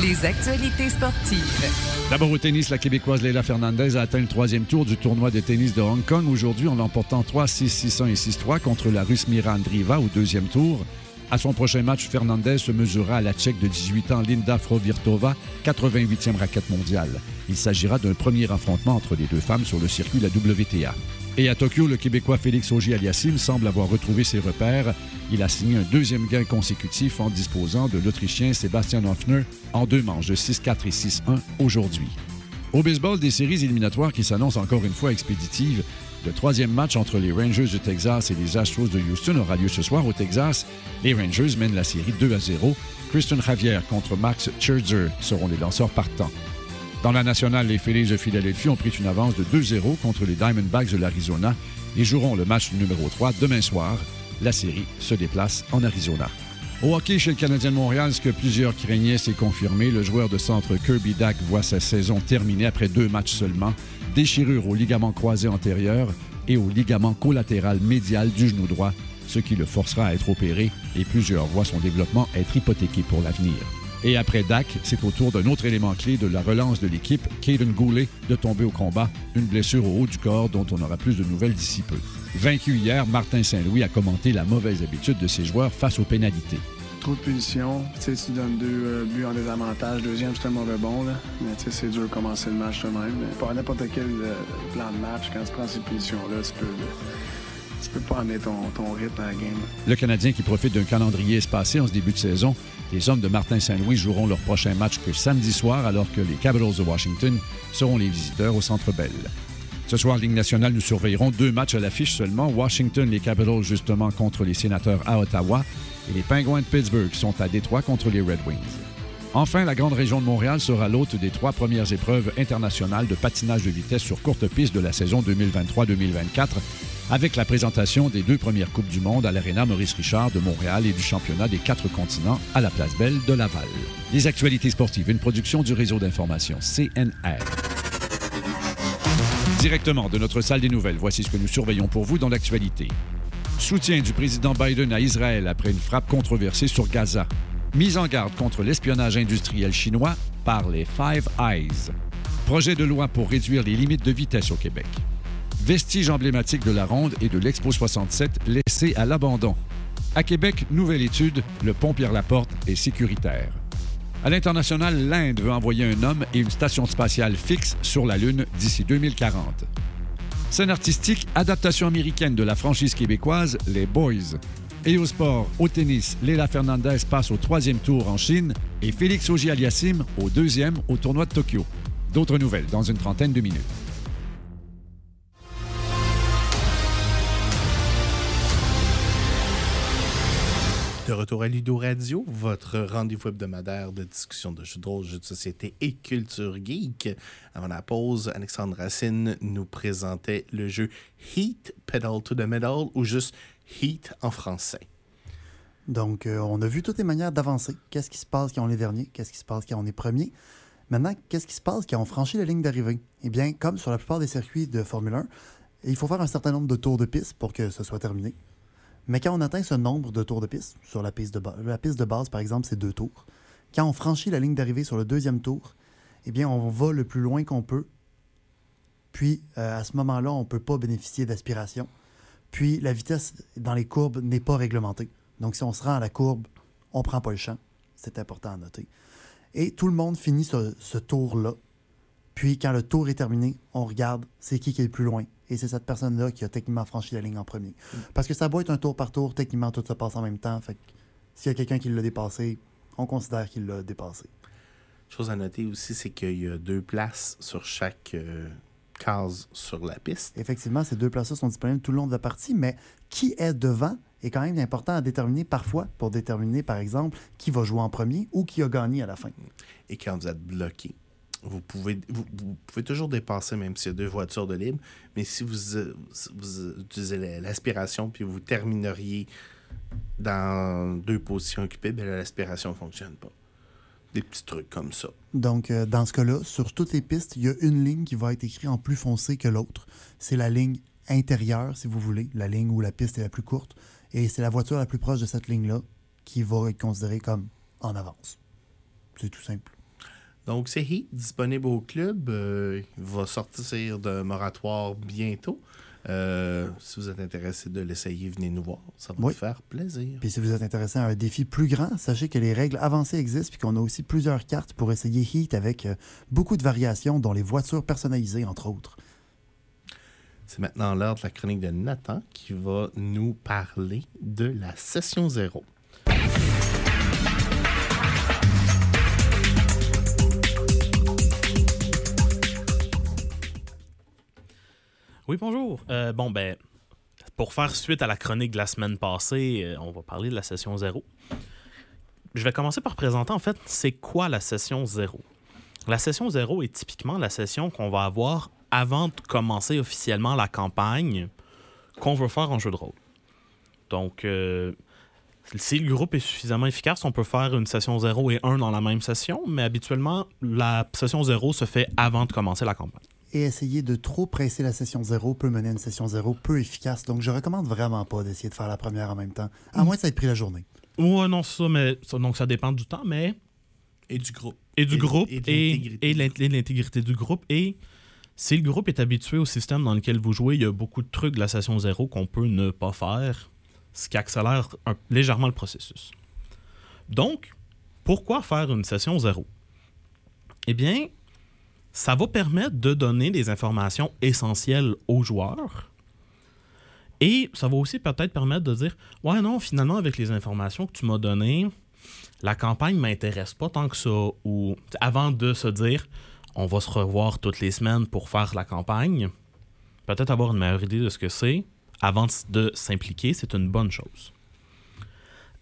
Les actualités sportives. D'abord au tennis, la Québécoise Leila Fernandez a atteint le troisième tour du tournoi de tennis de Hong Kong aujourd'hui en l'emportant 3-6, 6-1 et 6-3 contre la Russe Mira Andrieva au deuxième tour. À son prochain match, Fernandez se mesurera à la Tchèque de 18 ans Linda Frovirtova, 88e raquette mondiale. Il s'agira d'un premier affrontement entre les deux femmes sur le circuit de la WTA. Et à Tokyo, le Québécois Félix Auger-Aliassime semble avoir retrouvé ses repères. Il a signé un deuxième gain consécutif en disposant de l'Autrichien Sébastien Hoffner en deux manches de 6-4 et 6-1 aujourd'hui. Au baseball, des séries éliminatoires qui s'annoncent encore une fois expéditives. Le troisième match entre les Rangers de Texas et les Astros de Houston aura lieu ce soir au Texas. Les Rangers mènent la série 2 à 0. Christian Javier contre Max Scherzer seront les lanceurs partants. Dans la nationale, les Phillies de Philadelphie ont pris une avance de 2-0 contre les Diamondbacks de l'Arizona et joueront le match numéro 3 demain soir. La série se déplace en Arizona. Au hockey chez le Canadien de Montréal, ce que plusieurs craignaient s'est confirmé. Le joueur de centre Kirby Dack voit sa saison terminée après deux matchs seulement. Déchirure au ligament croisé antérieur et au ligament collatéral médial du genou droit, ce qui le forcera à être opéré et plusieurs voient son développement être hypothéqué pour l'avenir. Et après Dak, c'est au tour d'un autre élément clé de la relance de l'équipe, Caden Goulet, de tomber au combat, une blessure au haut du corps dont on aura plus de nouvelles d'ici peu. Vaincu hier, Martin Saint-Louis a commenté la mauvaise habitude de ses joueurs face aux pénalités. Trop de punitions. Tu sais, tu donnes deux euh, buts en désavantage. Deuxième, c'est un mauvais bon. Là. Mais tu sais, c'est dur de commencer le match de même. Pour n'importe quel euh, plan de match, quand tu prends ces punitions-là, tu peux, Le Canadien qui profite d'un calendrier espacé en ce début de saison, les hommes de Martin Saint-Louis joueront leur prochain match que samedi soir alors que les Capitals de Washington seront les visiteurs au Centre Bell. Ce soir, Ligue nationale, nous surveillerons deux matchs à l'affiche seulement. Washington, les Capitals justement contre les Sénateurs à Ottawa et les Penguins de Pittsburgh sont à Détroit contre les Red Wings. Enfin, la grande région de Montréal sera l'hôte des trois premières épreuves internationales de patinage de vitesse sur courte piste de la saison 2023-2024, avec la présentation des deux premières Coupes du Monde à l'Arena Maurice Richard de Montréal et du championnat des quatre continents à la Place Belle de Laval. Les actualités sportives, une production du réseau d'information CNR. Directement de notre salle des nouvelles, voici ce que nous surveillons pour vous dans l'actualité. Soutien du président Biden à Israël après une frappe controversée sur Gaza. Mise en garde contre l'espionnage industriel chinois par les Five Eyes. Projet de loi pour réduire les limites de vitesse au Québec. Vestige emblématique de la ronde et de l'Expo 67 laissé à l'abandon. À Québec, nouvelle étude, le pont Pierre-Laporte est sécuritaire. À l'international, l'Inde veut envoyer un homme et une station spatiale fixe sur la Lune d'ici 2040. Scène artistique, adaptation américaine de la franchise québécoise Les Boys. Et au sport, au tennis, Leila Fernandez passe au troisième tour en Chine et Félix Auger-Aliassime au deuxième au tournoi de Tokyo. D'autres nouvelles dans une trentaine de minutes. Retour à Ludo Radio, votre rendez-vous hebdomadaire de discussion de jeux de rôle, jeux de société et culture geek. Avant la pause, Alexandre Racine nous présentait le jeu Heat Pedal to the Metal ou juste Heat en français. Donc, euh, on a vu toutes les manières d'avancer. Qu'est-ce qui se passe quand on est dernier? Qu'est-ce qui se passe quand on est premier? Maintenant, qu'est-ce qui se passe quand on franchit la ligne d'arrivée? Eh bien, comme sur la plupart des circuits de Formule 1, il faut faire un certain nombre de tours de piste pour que ce soit terminé. Mais quand on atteint ce nombre de tours de piste, sur la piste de, base, par exemple, c'est deux tours. Quand on franchit la ligne d'arrivée sur le deuxième tour, eh bien, on va le plus loin qu'on peut. Puis, euh, à ce moment-là, on ne peut pas bénéficier d'aspiration. Puis, la vitesse dans les courbes n'est pas réglementée. Donc, si on se rend à la courbe, on ne prend pas le champ. C'est important à noter. Et tout le monde finit ce tour-là Puis quand le tour est terminé, on regarde c'est qui qui est le plus loin. Et c'est cette personne-là qui a techniquement franchi la ligne en premier. Parce que ça doit être un tour par tour, techniquement tout se passe en même temps. Fait que s'il y a quelqu'un qui l'a dépassé, on considère qu'il l'a dépassé. Chose à noter aussi, c'est qu'il y a deux places sur chaque euh, case sur la piste. Effectivement, ces deux places-là sont disponibles tout le long de la partie, mais qui est devant est quand même important à déterminer parfois pour déterminer, par exemple, qui va jouer en premier ou qui a gagné à la fin. Et quand vous êtes bloqué, vous pouvez, vous, pouvez toujours dépasser, même s'il y a deux voitures de libre, mais si vous, euh, vous utilisez la- l'aspiration puis vous termineriez dans deux positions occupées, là, l'aspiration ne fonctionne pas. Des petits trucs comme ça. Donc, euh, dans ce cas-là, sur toutes les pistes, il y a une ligne qui va être écrite en plus foncé que l'autre. C'est la ligne intérieure, si vous voulez, la ligne où la piste est la plus courte. Et c'est la voiture la plus proche de cette ligne-là qui va être considérée comme en avance. C'est tout simple. Donc, c'est Heat disponible au club. Euh, il va sortir de moratoire bientôt. Euh, si vous êtes intéressé de l'essayer, venez nous voir. Ça va Oui. nous faire plaisir. Puis si vous êtes intéressé à un défi plus grand, sachez que les règles avancées existent puis qu'on a aussi plusieurs cartes pour essayer Heat avec euh, beaucoup de variations, dont les voitures personnalisées, entre autres. C'est maintenant l'heure de la chronique de Nathan qui va nous parler de la session zéro. Oui, bonjour. Euh, bon, ben, pour faire suite à la chronique de la semaine passée, euh, on va parler de la session 0. Je vais commencer par présenter, en fait, c'est quoi la session 0. La session 0 est typiquement la session qu'on va avoir avant de commencer officiellement la campagne qu'on veut faire en jeu de rôle. Donc, euh, si le groupe est suffisamment efficace, on peut faire une session 0 et 1 dans la même session, mais habituellement, la session 0 se fait avant de commencer la campagne. Et essayer de trop presser la session 0 peut mener à une session 0 peu efficace. Donc, je recommande vraiment pas d'essayer de faire la première en même temps, à moins que ça ait pris la journée. Ouais, non, ça, mais ça- donc ça dépend du temps, mais Et du groupe. et du Et- groupe et l'intégrité et du l'int- et de l'intégrité du groupe. Et si le groupe est habitué au système dans lequel vous jouez, il y a beaucoup de trucs de la session zéro qu'on peut ne pas faire, ce qui accélère un- légèrement le processus. Donc, pourquoi faire une session zéro? Eh bien, ça va permettre de donner des informations essentielles aux joueurs. Et ça va aussi peut-être permettre de dire Ouais, non, finalement, avec les informations que tu m'as données, la campagne m'intéresse pas tant que ça. Ou avant de se dire on va se revoir toutes les semaines pour faire la campagne, peut-être avoir une meilleure idée de ce que c'est avant de s'impliquer, c'est une bonne chose.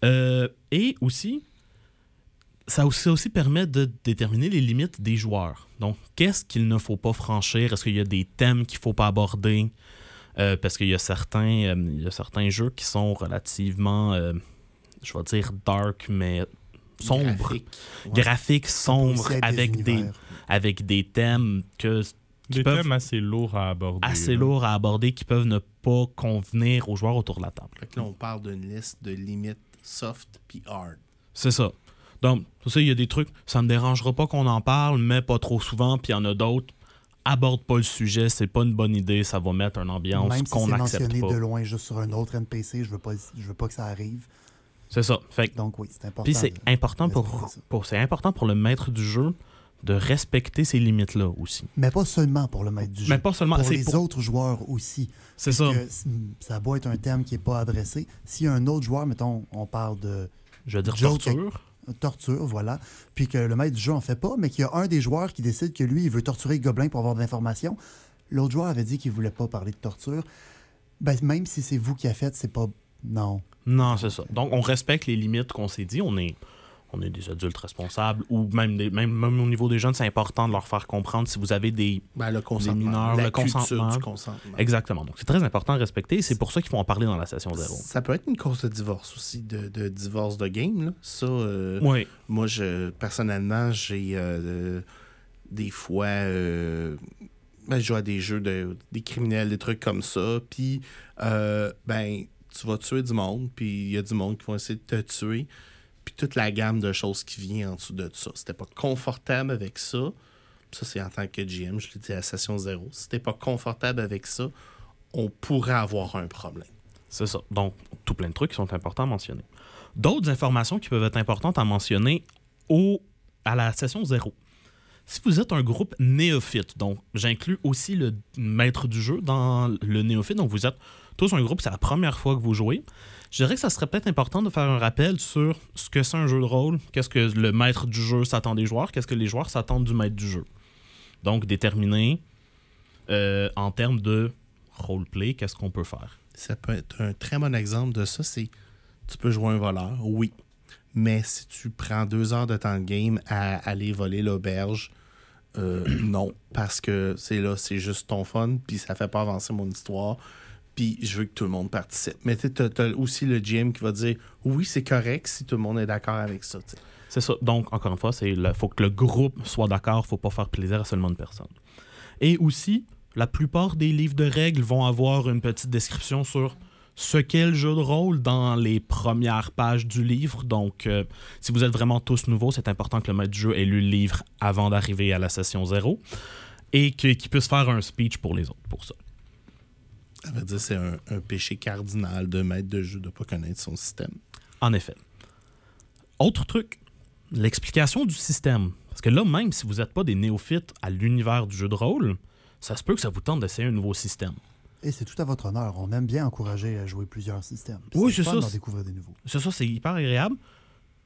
Euh, et aussi, ça aussi, ça aussi permet de déterminer les limites des joueurs. Donc, qu'est-ce qu'il ne faut pas franchir? Est-ce qu'il y a des thèmes qu'il ne faut pas aborder? Euh, parce qu'il y, a certains, euh, il y a certains jeux qui sont relativement, euh, je vais dire dark, mais sombres. Graphique. Ouais. Graphiques sombres, Aussi être avec des, avec des thèmes que, qui Des peuvent thèmes assez lourds à aborder. assez lourds à aborder qui peuvent ne pas convenir aux joueurs autour de la table. Fait que là, on parle d'une liste de limites soft puis hard. C'est ça. Donc, tout ça, il y a des trucs, ça me dérangera pas qu'on en parle, mais pas trop souvent, puis il y en a d'autres. Aborde pas le sujet, c'est pas une bonne idée, ça va mettre une ambiance Même si qu'on c'est n'accepte mentionné pas. de loin juste sur un autre NPC, je veux pas, je veux pas que ça arrive. C'est ça. Fait que- Donc oui, c'est important. puis c'est important pour, pour c'est important pour le maître du jeu de respecter ces limites là aussi. Mais pas seulement pour le maître du jeu. Mais pas seulement pour c'est les pour- autres joueurs aussi. c'est ça. C- ça doit être un terme qui n'est pas adressé. A un autre joueur, mettons, on parle de Je veux dire Joke- torture. Torture, voilà, puis que le maître du jeu en fait pas, mais qu'il y a un des joueurs qui décide que lui, il veut torturer le gobelin pour avoir de l'information. L'autre joueur avait dit qu'il voulait pas parler de torture. Ben, même si c'est vous qui a fait, c'est pas... Non. Non, c'est ça. Donc, on respecte les limites qu'on s'est dit. On est, on est des adultes responsables ou même, des- même, même au niveau des jeunes, c'est important de leur faire comprendre si vous avez des. Ben, le consentement. mineurs, la le consentement. du consentement. Exactement. Donc, c'est très important de respecter. C'est pour ça qu'il faut en parler dans la session zéro. Ça peut être une cause de divorce aussi, de, de divorce de game. Là. Ça, euh, Oui. moi, je, personnellement, j'ai euh, des fois. euh, ben, je joue à des jeux de des criminels, des trucs comme ça. Puis, euh, ben, tu vas tuer du monde, puis il y a du monde qui vont essayer de te tuer. Puis toute la gamme de choses qui vient en dessous de ça. C'était pas confortable avec ça. Ça, c'est en tant que GM, je l'ai dit à la session zéro. Si t'es pas confortable avec ça, on pourrait avoir un problème. C'est ça. Donc, tout plein de trucs qui sont importants à mentionner. D'autres informations qui peuvent être importantes à mentionner au, à la session zéro. Si vous êtes un groupe néophyte, donc j'inclus aussi le maître du jeu dans le néophyte, donc vous êtes tous un groupe, c'est la première fois que vous jouez, je dirais que ça serait peut-être important de faire un rappel sur ce que c'est un jeu de rôle, qu'est-ce que le maître du jeu s'attend des joueurs, qu'est-ce que les joueurs s'attendent du maître du jeu. Donc déterminer euh, en termes de roleplay, qu'est-ce qu'on peut faire. Ça peut être un très bon exemple de ça, c'est tu peux jouer un voleur, oui. Mais si tu prends deux heures de temps de game à aller voler l'auberge, euh, (clears throat) non. Parce que c'est là, c'est juste ton fun, puis ça fait pas avancer mon histoire. Puis je veux que tout le monde participe. Mais tu as, aussi le GM qui va dire oui, c'est correct si tout le monde est d'accord avec ça. C'est ça. Donc, encore une fois, il faut que le groupe soit d'accord. faut pas faire plaisir à seulement une personne. Et aussi, la plupart des livres de règles vont avoir une petite description sur ce qu'est le jeu de rôle dans les premières pages du livre. Donc, euh, si vous êtes vraiment tous nouveaux, c'est important que le maître du jeu ait lu le livre avant d'arriver à la session 0 et qu'il puisse faire un speech pour les autres pour ça. Ça veut dire que c'est un, un péché cardinal de maître de jeu de ne pas connaître son système. En effet. Autre truc, l'explication du système. Parce que là, même si vous n'êtes pas des néophytes à l'univers du jeu de rôle, ça se peut que ça vous tente d'essayer un nouveau système. Et c'est tout à votre honneur. On aime bien encourager à jouer plusieurs systèmes. Oui, c'est ça. d'en découvrir des nouveaux. C'est ça, c'est hyper agréable.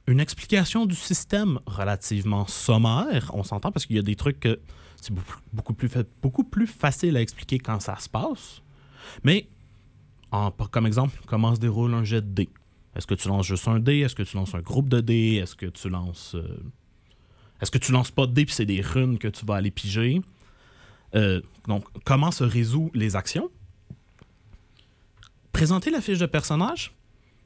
Une explication du système relativement sommaire, on s'entend, parce qu'il y a des trucs que c'est beaucoup, plus, beaucoup plus facile à expliquer quand ça se passe. Mais, comme exemple, comment se déroule un jet de dés? Est-ce que tu lances juste un dé? Est-ce que tu lances un groupe de dés? Est-ce que tu lances... euh, Est-ce que tu lances pas de dés puis c'est des runes que tu vas aller piger? Euh, donc, comment se résout les actions? Présenter la fiche de personnage.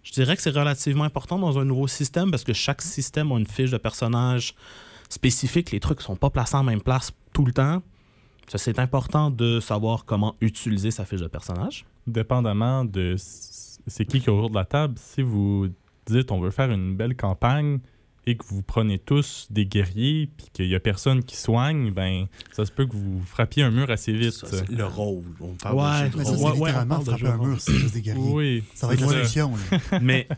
Je dirais que c'est relativement important dans un nouveau système parce que chaque système a une fiche de personnage spécifique. Les trucs sont pas placés en même place tout le temps. Ça, c'est important de savoir comment utiliser sa fiche de personnage. Dépendamment de c'est qui qui est autour de la table, si vous dites on veut faire une belle campagne et que vous prenez tous des guerriers puis qu'il y a personne qui soigne, ben ça se peut que vous frappiez un mur assez vite. Ça, c'est le rôle. On parle Ouais, de Mais ça, rôle. c'est Ouais, ouais, on littéralement parle de frapper un mur, c'est juste des guerriers. Oui. Ça va être une solution. Mais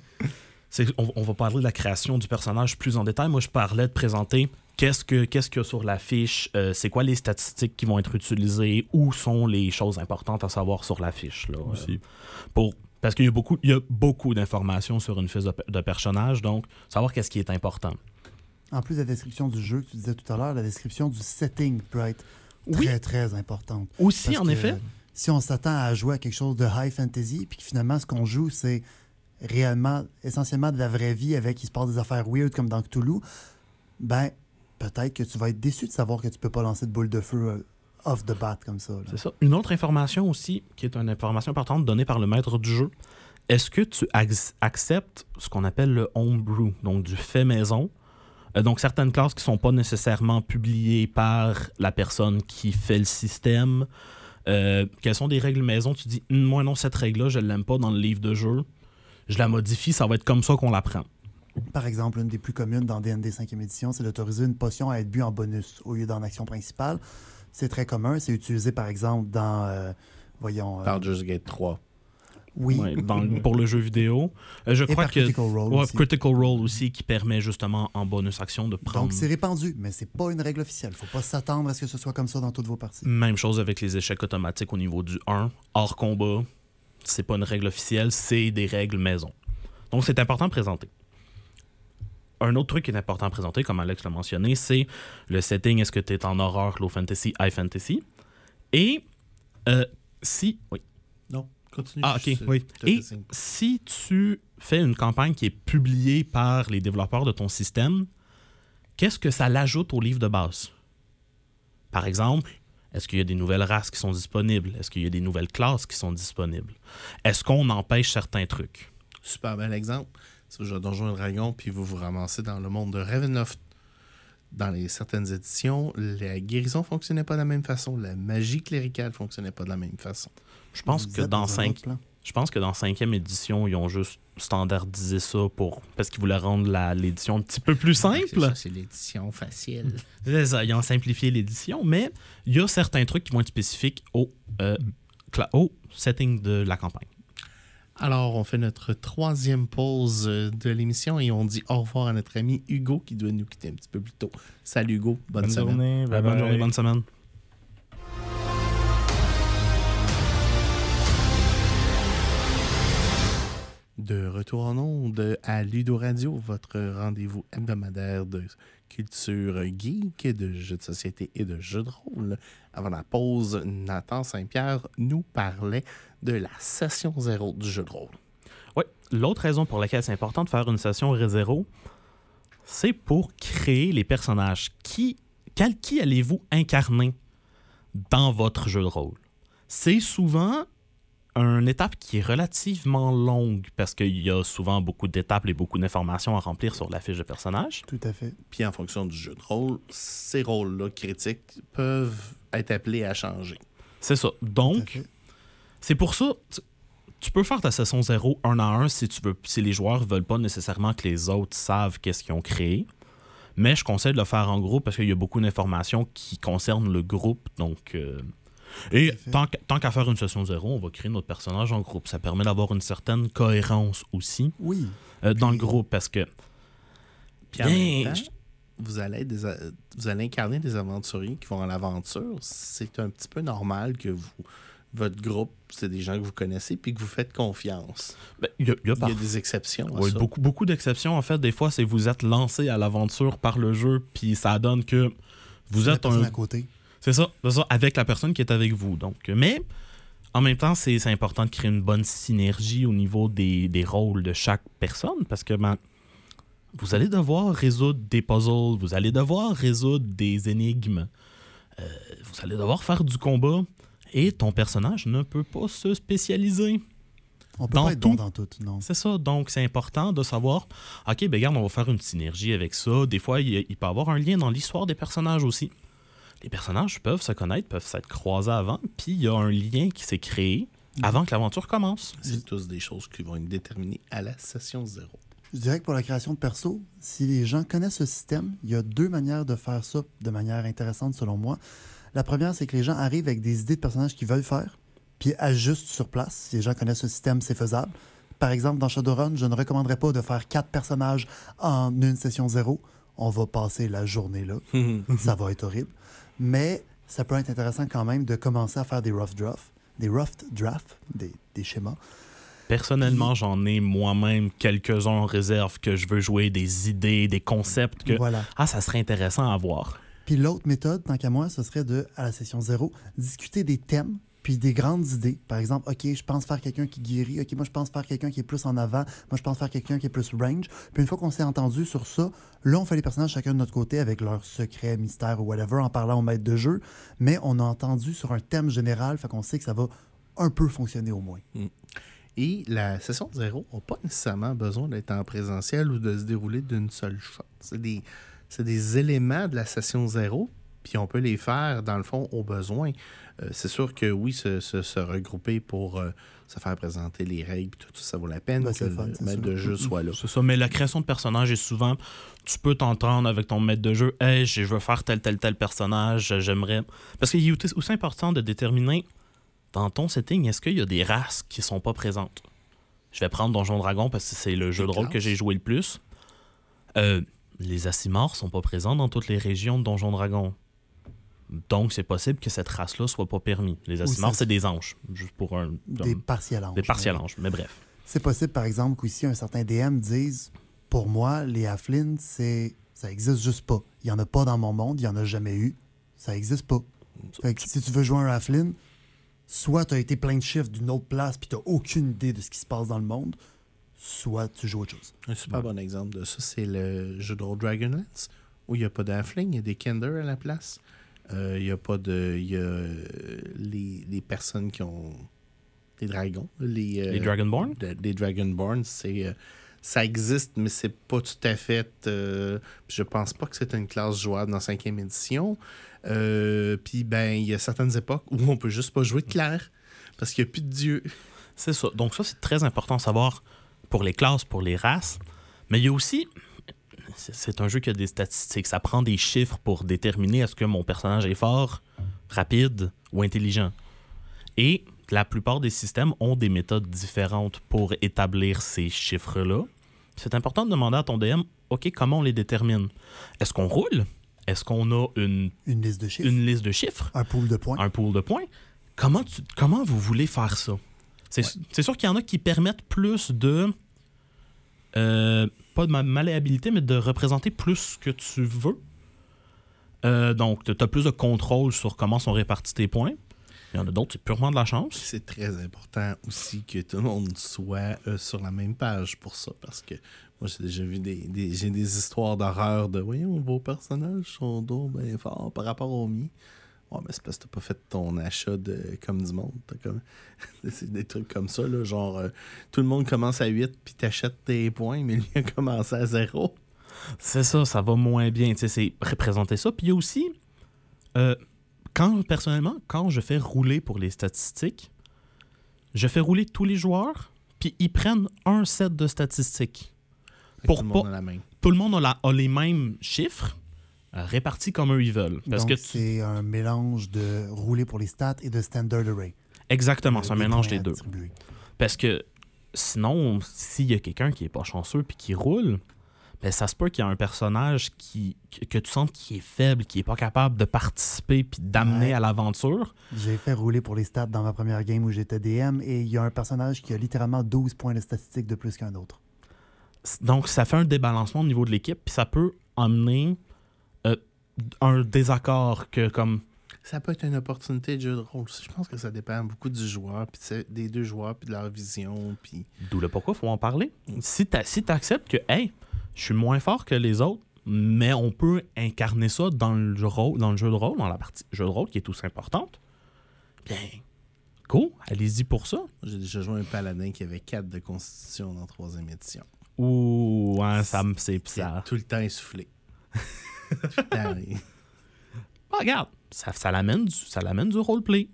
on, on va parler de la création du personnage plus en détail. Moi, je parlais de présenter qu'est-ce que qu'est-ce qu'il y a sur la fiche, euh, c'est quoi les statistiques qui vont être utilisées, où sont les choses importantes à savoir sur la fiche. Là, Aussi. Euh, pour, parce qu'il y a beaucoup, il y a beaucoup d'informations sur une fiche de, de personnage, donc savoir qu'est-ce qui est important. En plus de la description du jeu que tu disais tout à l'heure, la description du setting peut être Oui. très, très importante. Aussi, Parce en que effet, Si on s'attend à jouer à quelque chose de high fantasy, puis que finalement, ce qu'on joue, c'est réellement, essentiellement de la vraie vie avec il se passe des affaires weird comme dans Cthulhu, ben, peut-être que tu vas être déçu de savoir que tu peux pas lancer de boule de feu euh, off the bat comme ça. c'est ça. Une autre information aussi, qui est une information importante donnée par le maître du jeu, est-ce que tu ac- acceptes ce qu'on appelle le homebrew, donc du fait maison? Euh, donc, certaines classes qui ne sont pas nécessairement publiées par la personne qui fait le système. Euh, quelles sont des règles maison? Tu dis, moi non, cette règle-là, je ne l'aime pas dans le livre de jeu. Je la modifie, ça va être comme ça qu'on l'apprend. Par exemple, une des plus communes dans D&D 5e édition, c'est d'autoriser une potion à être bu en bonus au lieu d'en action principale. C'est très commun. C'est utilisé, par exemple, dans... euh, voyons... euh, Baldur's Gate 3. oui. Ouais, dans- pour le jeu vidéo. Euh, je Et crois par que. Critical Role Ouais, aussi. Critical Role aussi, qui permet justement en bonus action de prendre. Donc, c'est répandu, mais c'est pas une règle officielle. faut pas s'attendre à ce que ce soit comme ça dans toutes vos parties. Même chose avec les échecs automatiques au niveau du 1. Hors combat, c'est pas une règle officielle, c'est des règles maison. Donc c'est important de présenter. Un autre truc qui est important à présenter, comme Alex l'a mentionné, c'est le setting. Est-ce que tu es en horreur, low fantasy, high fantasy? Et euh, si. Oui. Non, continue. Ah, ok, oui. Et si tu fais une campagne qui est publiée par les développeurs de ton système, qu'est-ce que ça l'ajoute au livre de base? Par exemple, est-ce qu'il y a des nouvelles races qui sont disponibles? Est-ce qu'il y a des nouvelles classes qui sont disponibles? Est-ce qu'on empêche certains trucs? Super bel exemple. Si vous jouez à Donjons et Dragons, puis vous vous ramassez dans le monde de Ravenloft, dans les certaines éditions, la guérison fonctionnait pas de la même façon. La magie cléricale fonctionnait pas de la même façon. Je pense Vous que dans un cinq. Je pense que dans cinquième édition, ils ont juste standardisé ça pour parce qu'ils voulaient rendre la- l'édition un petit peu plus simple. C'est ça, C'est l'édition facile. (laughs) C'est ça, ils ont simplifié l'édition, mais il y a certains trucs qui vont être spécifiques au, euh, au setting de la campagne. Alors, on fait notre troisième pause euh, de l'émission et on dit au revoir à notre ami Hugo qui doit nous quitter un petit peu plus tôt. Salut Hugo, bonne, Bonne semaine. journée. Ouais, bye bonne journée, bonne semaine. De retour en onde à Ludo Radio, votre rendez-vous hebdomadaire de culture geek, de jeux de société et de jeux de rôle. Avant la pause, Nathan Saint-Pierre nous parlait de la session zéro du jeu de rôle. Oui, l'autre raison pour laquelle c'est important de faire une session Ré-Zéro, c'est pour créer les personnages. Qui, quel, qui allez-vous incarner dans votre jeu de rôle? C'est souvent une étape qui est relativement longue parce qu'il y a souvent beaucoup d'étapes et beaucoup d'informations à remplir sur la fiche de personnage. Tout à fait. Puis en fonction du jeu de rôle, ces rôles-là critiques peuvent être appelés à changer. C'est ça. Donc. C'est pour ça, tu, tu peux faire ta session 0 un à un si tu veux, si les joueurs veulent pas nécessairement que les autres savent qu'est-ce qu'ils ont créé. Mais je conseille de le faire en groupe parce qu'il y a beaucoup d'informations qui concernent le groupe. Donc, euh, et tant qu'à- tant qu'à faire une session 0, on va créer notre personnage en groupe. Ça permet d'avoir une certaine cohérence aussi Oui. euh, dans le groupe parce que Puis en Bien, même temps, vous allez, être des a- vous allez incarner des aventuriers qui vont à l'aventure. C'est un petit peu normal que vous, votre groupe, c'est des gens que vous connaissez puis que vous faites confiance. ben, il y a, il y a Il y par- a des exceptions Oui, beaucoup, beaucoup d'exceptions. En fait, des fois, c'est vous êtes lancé à l'aventure par le jeu, puis ça donne que vous êtes un à côté. C'est ça, c'est ça, avec la personne qui est avec vous. Donc, mais en même temps, c'est important de créer une bonne synergie au niveau des, des rôles de chaque personne parce que ben, vous allez devoir résoudre des puzzles, vous allez devoir résoudre des énigmes, euh, vous allez devoir faire du combat et ton personnage ne peut pas se spécialiser. On peut Dans pas être bon dans tout, non. C'est ça, donc c'est important de savoir, ok, ben regarde, on va faire une synergie avec ça. Des fois, il, il peut y avoir un lien dans l'histoire des personnages aussi. Les personnages peuvent se connaître, peuvent s'être croisés avant, puis il y a un lien qui s'est créé avant que l'aventure commence. C'est tous des choses qui vont être déterminées à la session zéro. Je dirais que pour la création de perso, si les gens connaissent ce système, il y a deux manières de faire ça de manière intéressante selon moi. La première, c'est que les gens arrivent avec des idées de personnages qu'ils veulent faire, puis ajustent sur place. Si les gens connaissent ce système, c'est faisable. Par exemple, dans Shadowrun, je ne recommanderais pas de faire quatre personnages en une session zéro. On va passer la journée là. (laughs) ça va être horrible. Mais ça peut être intéressant quand même de commencer à faire des rough drafts, des rough drafts, des, des schémas. Personnellement, j'en ai moi-même quelques-uns en réserve que je veux jouer, des idées, des concepts que, Voilà. ah, ça serait intéressant à voir. Puis l'autre méthode, tant qu'à moi, ce serait de, à la session zéro, discuter des thèmes puis des grandes idées. Par exemple, OK, je pense faire quelqu'un qui guérit. OK, moi, je pense faire quelqu'un qui est plus en avant. Moi, je pense faire quelqu'un qui est plus range. Puis une fois qu'on s'est entendu sur ça, là, on fait les personnages chacun de notre côté avec leurs secrets, mystères ou whatever en parlant au maître de jeu. Mais on a entendu sur un thème général, fait qu'on sait que ça va un peu fonctionner au moins. Et la session zéro n'a pas nécessairement besoin d'être en présentiel ou de se dérouler d'une seule shot. C'est des, des éléments de la session zéro, puis on peut les faire, dans le fond, au besoin. Euh, c'est sûr que oui, se, se- se regrouper pour euh, se faire présenter les règles, tout ça, ça vaut la peine Ben, que le fun, maître de jeu soit là. C'est ça, mais la création de personnages est souvent, tu peux t'entendre avec ton maître de jeu, hey, je veux faire tel, tel, tel personnage, j'aimerais. Parce qu'il est aussi important de déterminer dans ton setting, est-ce qu'il y a des races qui sont pas présentes? Je vais prendre Donjon Dragon parce que c'est le jeu de rôle que j'ai joué le plus. Euh, les Asimars sont pas présents dans toutes les régions de Donjon Dragon. Donc, c'est possible que cette race-là soit pas permis. Les Asimars, ça- c'est des anges, juste pour un. Des partiels anges. des partiels anges, mais bref. C'est possible, par exemple, qu'ici, un certain DM dise Pour moi, les halflings, c'est... ça existe juste pas. Il y en a pas dans mon monde, il y en a jamais eu. Ça existe pas. Fait que si tu veux jouer un halfling, soit tu as été plein de chiffres d'une autre place puis tu aucune idée de ce qui se passe dans le monde, soit tu joues autre chose. Un super bon exemple de ça, c'est le jeu de rôle Dragonlance, où il n'y a pas d'Halfling, il y a des Kender à la place. Euh, Il n'y a pas de. Y a euh, les, les personnes qui ont. des dragons. Les, euh, Les Dragonborn? de- Les Dragonborn, c'est. euh, ça existe, mais c'est pas tout à fait. euh, je pense pas que c'est une classe jouable dans 5e édition. Euh, Puis, ben, il y a certaines époques où on peut juste pas jouer de clair parce qu'il n'y a plus de dieu. C'est ça. Donc ça, c'est très important de savoir pour les classes, pour les races. Mais il y a aussi... c'est- un jeu qui a des statistiques. Ça prend des chiffres pour déterminer est-ce que mon personnage est fort, rapide ou intelligent. Et la plupart des systèmes ont des méthodes différentes pour établir ces chiffres-là. C'est important de demander à ton DM, OK, comment on les détermine? Est-ce qu'on roule? Est-ce qu'on a une, Une liste de chiffres, une liste de chiffres? un pool de points? un pool de points? Comment, tu- comment vous voulez faire ça? C'est c'est sûr qu'il y en a qui permettent plus de. euh, pas de ma- malléabilité, mais de représenter plus que tu veux. Euh, donc, tu as plus de contrôle sur comment sont répartis tes points. Il y en a d'autres, c'est purement de la chance. C'est très important aussi que tout le monde soit euh, sur la même page pour ça. Parce que moi, j'ai déjà vu des, des- j'ai des histoires d'horreur de Voyons, vos personnages sont donc bien forts par rapport aux miens. Ouais, mais c'est parce que t'as pas fait ton achat de comme du monde. Comme... (laughs) c'est des trucs comme ça, là, genre euh, tout le monde commence à 8 puis t'achètes tes points, mais lui a commencé à 0. C'est ça, ça va moins bien. Tu sais, c'est représenter ça. Puis aussi, euh, quand personnellement, quand je fais rouler pour les statistiques, je fais rouler tous les joueurs, puis ils prennent un set de statistiques. Pour tout le pas- monde a la main. Tout le monde a, la- a les mêmes chiffres, répartis comme eux ils veulent. Parce Donc, que c'est un mélange de rouler pour les stats et de standard array. Exactement, c'est un mélange des deux. Parce que sinon, s'il y a quelqu'un qui est pas chanceux puis qui roule, ben ça se peut qu'il y a un personnage qui, que, tu sens qui est faible, qui est pas capable de participer puis d'amener Ouais. à l'aventure. J'ai fait rouler pour les stats dans ma première game où j'étais DM et il y a un personnage qui a littéralement 12 points de statistiques de plus qu'un autre. Donc, ça fait un débalancement au niveau de l'équipe, puis ça peut amener euh, un désaccord que comme Ça peut être une opportunité de jeu de rôle. Je pense que ça dépend beaucoup du joueur, puis de- des deux joueurs, puis de leur vision, puis D'où le pourquoi, faut en parler. Si tu si acceptes que, hey, je suis moins fort que les autres, mais on peut incarner ça dans le, jeu, dans le jeu de rôle, dans la partie jeu de rôle qui est aussi importante, bien, go, allez-y pour ça. J'ai déjà joué un paladin qui avait 4 de constitution dans la troisième édition. Ou, ouais, ça me. C'est ça. tout le temps essoufflé. (laughs) (laughs) regarde, ça, l'amène du, roleplay.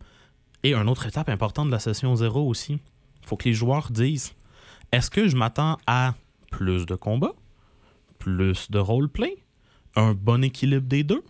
Et une autre étape importante de la session 0 aussi, faut que les joueurs disent est-ce que je m'attends à plus de combats, plus de roleplay, un bon équilibre des deux?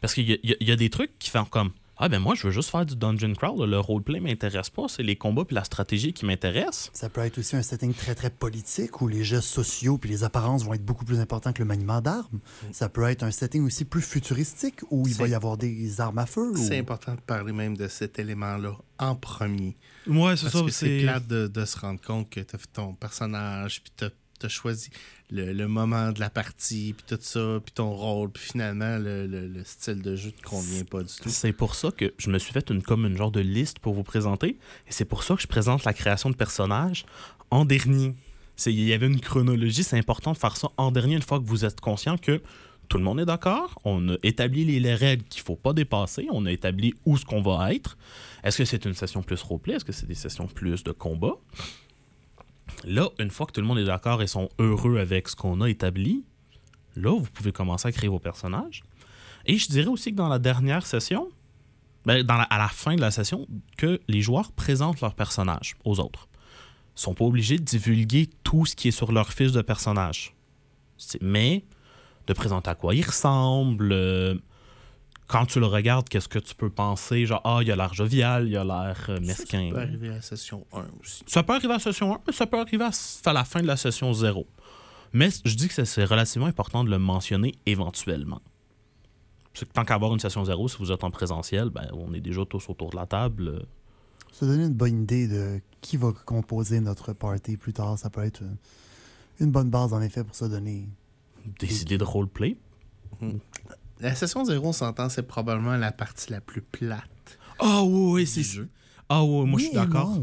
Parce qu'il y a des trucs qui font comme ah ben moi je veux juste faire du dungeon crawl, le roleplay m'intéresse pas, c'est les combats puis la stratégie qui m'intéressent. Ça peut être aussi un setting très très politique où les gestes sociaux puis les apparences vont être beaucoup plus importants que le maniement d'armes. Ça peut être un setting aussi plus futuristique où il va C'est- y avoir des armes à feu. ou- C'est important de parler même de cet élément-là en premier. Ouais, Parce que c'est plate de, de se rendre compte que tu as fait ton personnage, puis tu as, choisi le, moment de la partie, puis tout ça, puis ton rôle, puis finalement, le, le- le style de jeu te convient pas du tout. C'est pour ça que je me suis fait une, comme une genre de liste pour vous présenter. Et c'est pour ça que je présente la création de personnages en dernier. Il y avait une chronologie, c'est important de faire ça en dernier une fois que vous êtes conscient que tout le monde est d'accord. On a établi les, les règles qu'il faut pas dépasser. On a établi où ce qu'on va être. Est-ce que c'est une session plus roleplay? Est-ce que c'est des sessions plus de combat? Là, une fois que tout le monde est d'accord et sont heureux avec ce qu'on a établi, là, vous pouvez commencer à créer vos personnages. Et je dirais aussi que dans la dernière session, ben, à la fin de la session, que les joueurs présentent leurs personnages aux autres. Ils sont pas obligés de divulguer tout ce qui est sur leur fiche de personnage. Mais de présenter à quoi ils ressemblent. euh, quand tu le regardes, qu'est-ce que tu peux penser? Genre, ah, il a l'air jovial, il a l'air euh, mesquin. Ça peut arriver à la session 1 aussi. Ça peut arriver à la session 1, mais ça peut arriver à, à la fin de la session 0. Mais je dis que c'est- relativement important de le mentionner éventuellement. C'est que tant qu'avoir une session 0, si vous êtes en présentiel, ben, on est déjà tous autour de la table. Se donner une bonne idée de qui va composer notre party plus tard, ça peut être une, une bonne base en effet pour se donner. Des idées de roleplay? La session 0, on s'entend, c'est probablement la partie la plus plate Ah oui, oui, du c'est jeu. Ah oui, moi je suis d'accord.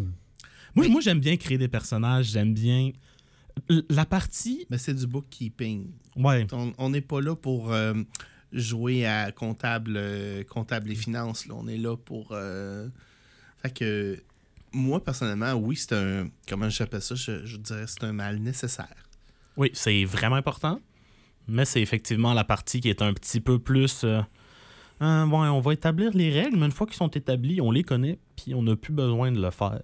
Moi, moi j'aime bien créer des personnages, j'aime bien. L- La partie. Mais c'est du bookkeeping. Ouais. On n'est pas là pour euh, jouer à comptable, euh, comptable et finances. là. On est là pour. euh, Fait que moi, personnellement, oui, c'est un. Comment j'appelle ça? Je, je dirais que c'est un mal nécessaire. Oui, c'est vraiment important. Mais c'est effectivement la partie qui est un petit peu plus. euh, euh, bon, on va établir les règles, mais une fois qu'ils sont établis, on les connaît, puis on n'a plus besoin de le faire.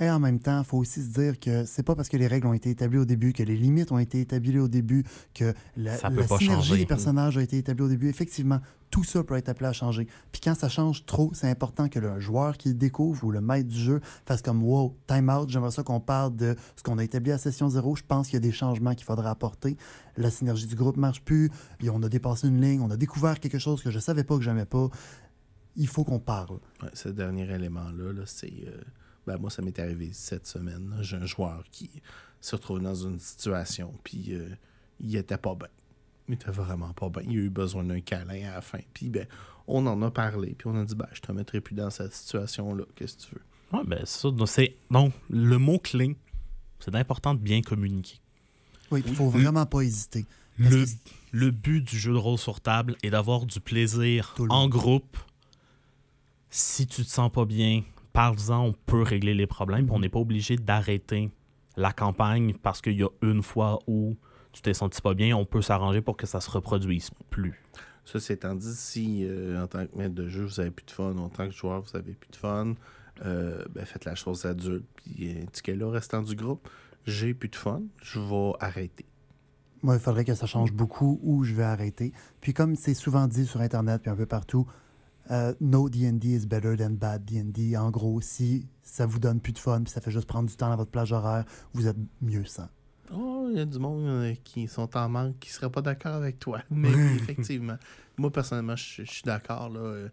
Et en même temps, il faut aussi se dire que c'est pas parce que les règles ont été établies au début, que les limites ont été établies au début, que la, la synergie changer. des personnages a été établie au début. Effectivement, tout ça peut être appelé à changer. Puis quand ça change trop, c'est important que le joueur qui le découvre ou le maître du jeu fasse comme Wow, time out, j'aimerais ça qu'on parle de ce qu'on a établi à session zéro. Je pense qu'il y a des changements qu'il faudra apporter. La synergie du groupe marche plus. Et on a dépassé une ligne. On a découvert quelque chose que je savais pas que j'aimais pas. Il faut qu'on parle. Ouais, ce dernier élément-là, là, c'est. euh, ben, moi, ça m'est arrivé cette semaine. J'ai un joueur qui se retrouve dans une situation, puis euh, il était pas bien. Il était vraiment pas bien. Il a eu besoin d'un câlin à la fin. Puis, ben, on en a parlé, puis on a dit, ben, je te mettrai plus dans cette situation-là. Qu'est-ce que tu veux? Ouais, ben, c'est ça. Donc, c'est- donc, le mot-clé, c'est important de bien communiquer. Oui, il faut vraiment pas hésiter. Le, le but du jeu de rôle sur table est d'avoir du plaisir en groupe. Si tu te sens pas bien, parle-en, on peut régler les problèmes. puis On n'est pas obligé d'arrêter la campagne parce qu'il y a une fois où tu t'es senti pas bien. On peut s'arranger pour que ça se reproduise plus. Ça, c'est étant dit, si euh, en tant que maître de jeu, vous avez plus de fun, en tant que joueur, vous avez plus de fun, euh, ben, faites la chose adulte, puis indiquez-le restant du groupe, j'ai plus de fun, je vais arrêter. Moi, il faudrait que ça change beaucoup ou je vais arrêter. Puis comme c'est souvent dit sur Internet puis un peu partout, euh, no D&D is better than bad D&D. En gros, si ça vous donne plus de fun puis ça fait juste prendre du temps dans votre plage horaire, vous êtes mieux sans. Oh, il y a du monde euh, qui sont en manque, qui ne serait pas d'accord avec toi. (laughs) Mais effectivement, moi, personnellement, je suis d'accord. là.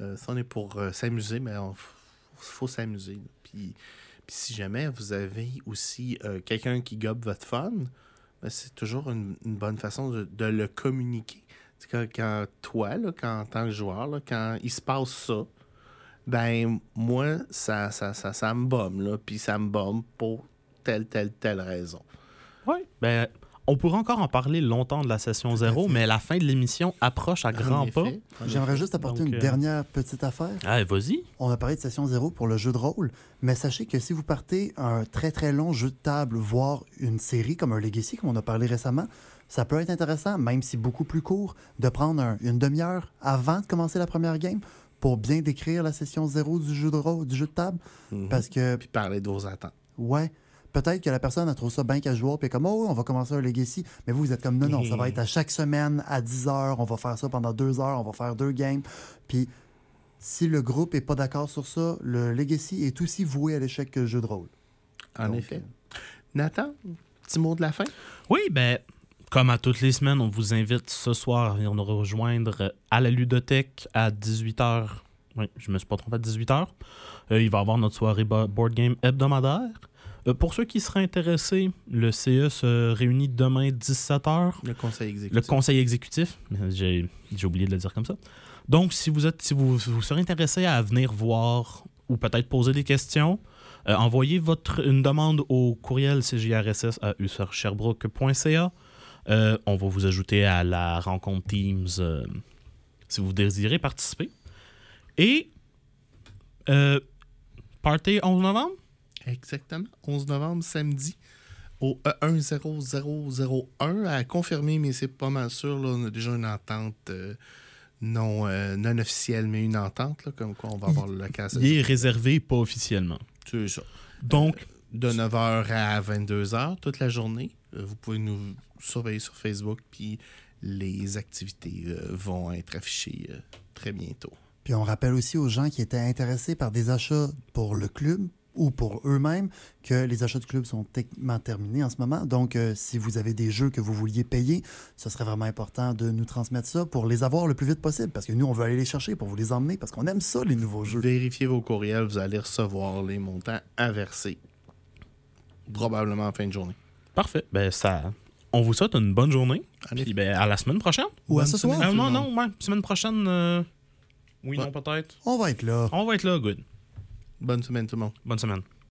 Euh, ça, on est pour s'amuser, mais il faut s'amuser. Puis, puis si jamais vous avez aussi quelqu'un qui gobe votre fun, ben, c'est toujours une, une bonne façon de, de le communiquer. C'est quand, quand toi, là, quand, en tant que joueur, là, quand il se passe ça, ben moi, ça, ça, ça, ça me bombe, là, puis ça me bombe pour telle, telle, telle raison. Oui. Ben, on pourrait encore en parler longtemps de la session zéro, mais la fin de l'émission approche à grands pas. J'aimerais juste apporter Donc, une euh, dernière petite affaire. Ah, vas-y. On a parlé de session zéro pour le jeu de rôle, mais sachez que si vous partez un très très long jeu de table, voire une série comme un Legacy, comme on a parlé récemment, ça peut être intéressant, même si beaucoup plus court, de prendre un- une demi-heure avant de commencer la première game pour bien décrire la session zéro du jeu de rôle, du jeu de table. Mhm. Parce que, Puis parler de vos attentes. ouais, peut-être que la personne a trouvé ça bien casual, puis comme, oh, on va commencer un Legacy. Mais vous, vous êtes comme, non, non, ça va être à chaque semaine à 10 heures, on va faire ça pendant deux heures, on va faire deux games. Puis, si le groupe est pas d'accord sur ça, le Legacy est aussi voué à l'échec que le jeu de rôle. En Donc, effet. Nathan, petit mot de la fin? Oui, ben, comme à toutes les semaines, on vous invite ce soir à venir nous rejoindre à la ludothèque à 18h. Oui, je me suis pas trompé à 18h. Euh, il va y avoir notre soirée bo- board game hebdomadaire. Euh, pour ceux qui seraient intéressés, le CE se réunit demain 17h. Le conseil exécutif. Le conseil exécutif, j'ai oublié de le dire comme ça. Donc, si vous êtes, si vous, vous serez intéressé à venir voir ou peut-être poser des questions, euh, envoyez votre, une demande au courriel cjrss à sherbrooke.ca. Euh, on va vous ajouter à la rencontre Teams euh, si vous désirez participer. Et euh, Party 11 novembre? Exactement. 11 novembre, samedi, au E 10001 à confirmer, mais c'est pas mal sûr. Là, on a déjà une entente euh, non, euh, non officielle, mais une entente, là, comme quoi on va avoir l'occasion. Il est réservé, pas officiellement. C'est ça. Donc, De 9h à 22h, toute la journée. Euh, vous pouvez nous surveiller sur Facebook, puis les activités euh, vont être affichées euh, très bientôt. Puis on rappelle aussi aux gens qui étaient intéressés par des achats pour le club ou pour eux-mêmes que les achats du club sont techniquement terminés en ce moment. Donc, euh, si vous avez des jeux que vous vouliez payer, ce serait vraiment important de nous transmettre ça pour les avoir le plus vite possible. Parce que nous, on veut aller les chercher pour vous les emmener parce qu'on aime ça, les nouveaux jeux. Vérifiez vos courriels, vous allez recevoir les montants à verser. Probablement en fin de journée. parfait. Ben, ça, on vous souhaite une bonne journée. Puis ben, à la semaine prochaine. Ou à Bonne ce soir. semaine. Ah, tout non, non, ouais, semaine prochaine. euh, Oui, Ouais. non, peut-être. On va être là. On va être là, good. Bonne semaine tout le monde. Bonne semaine.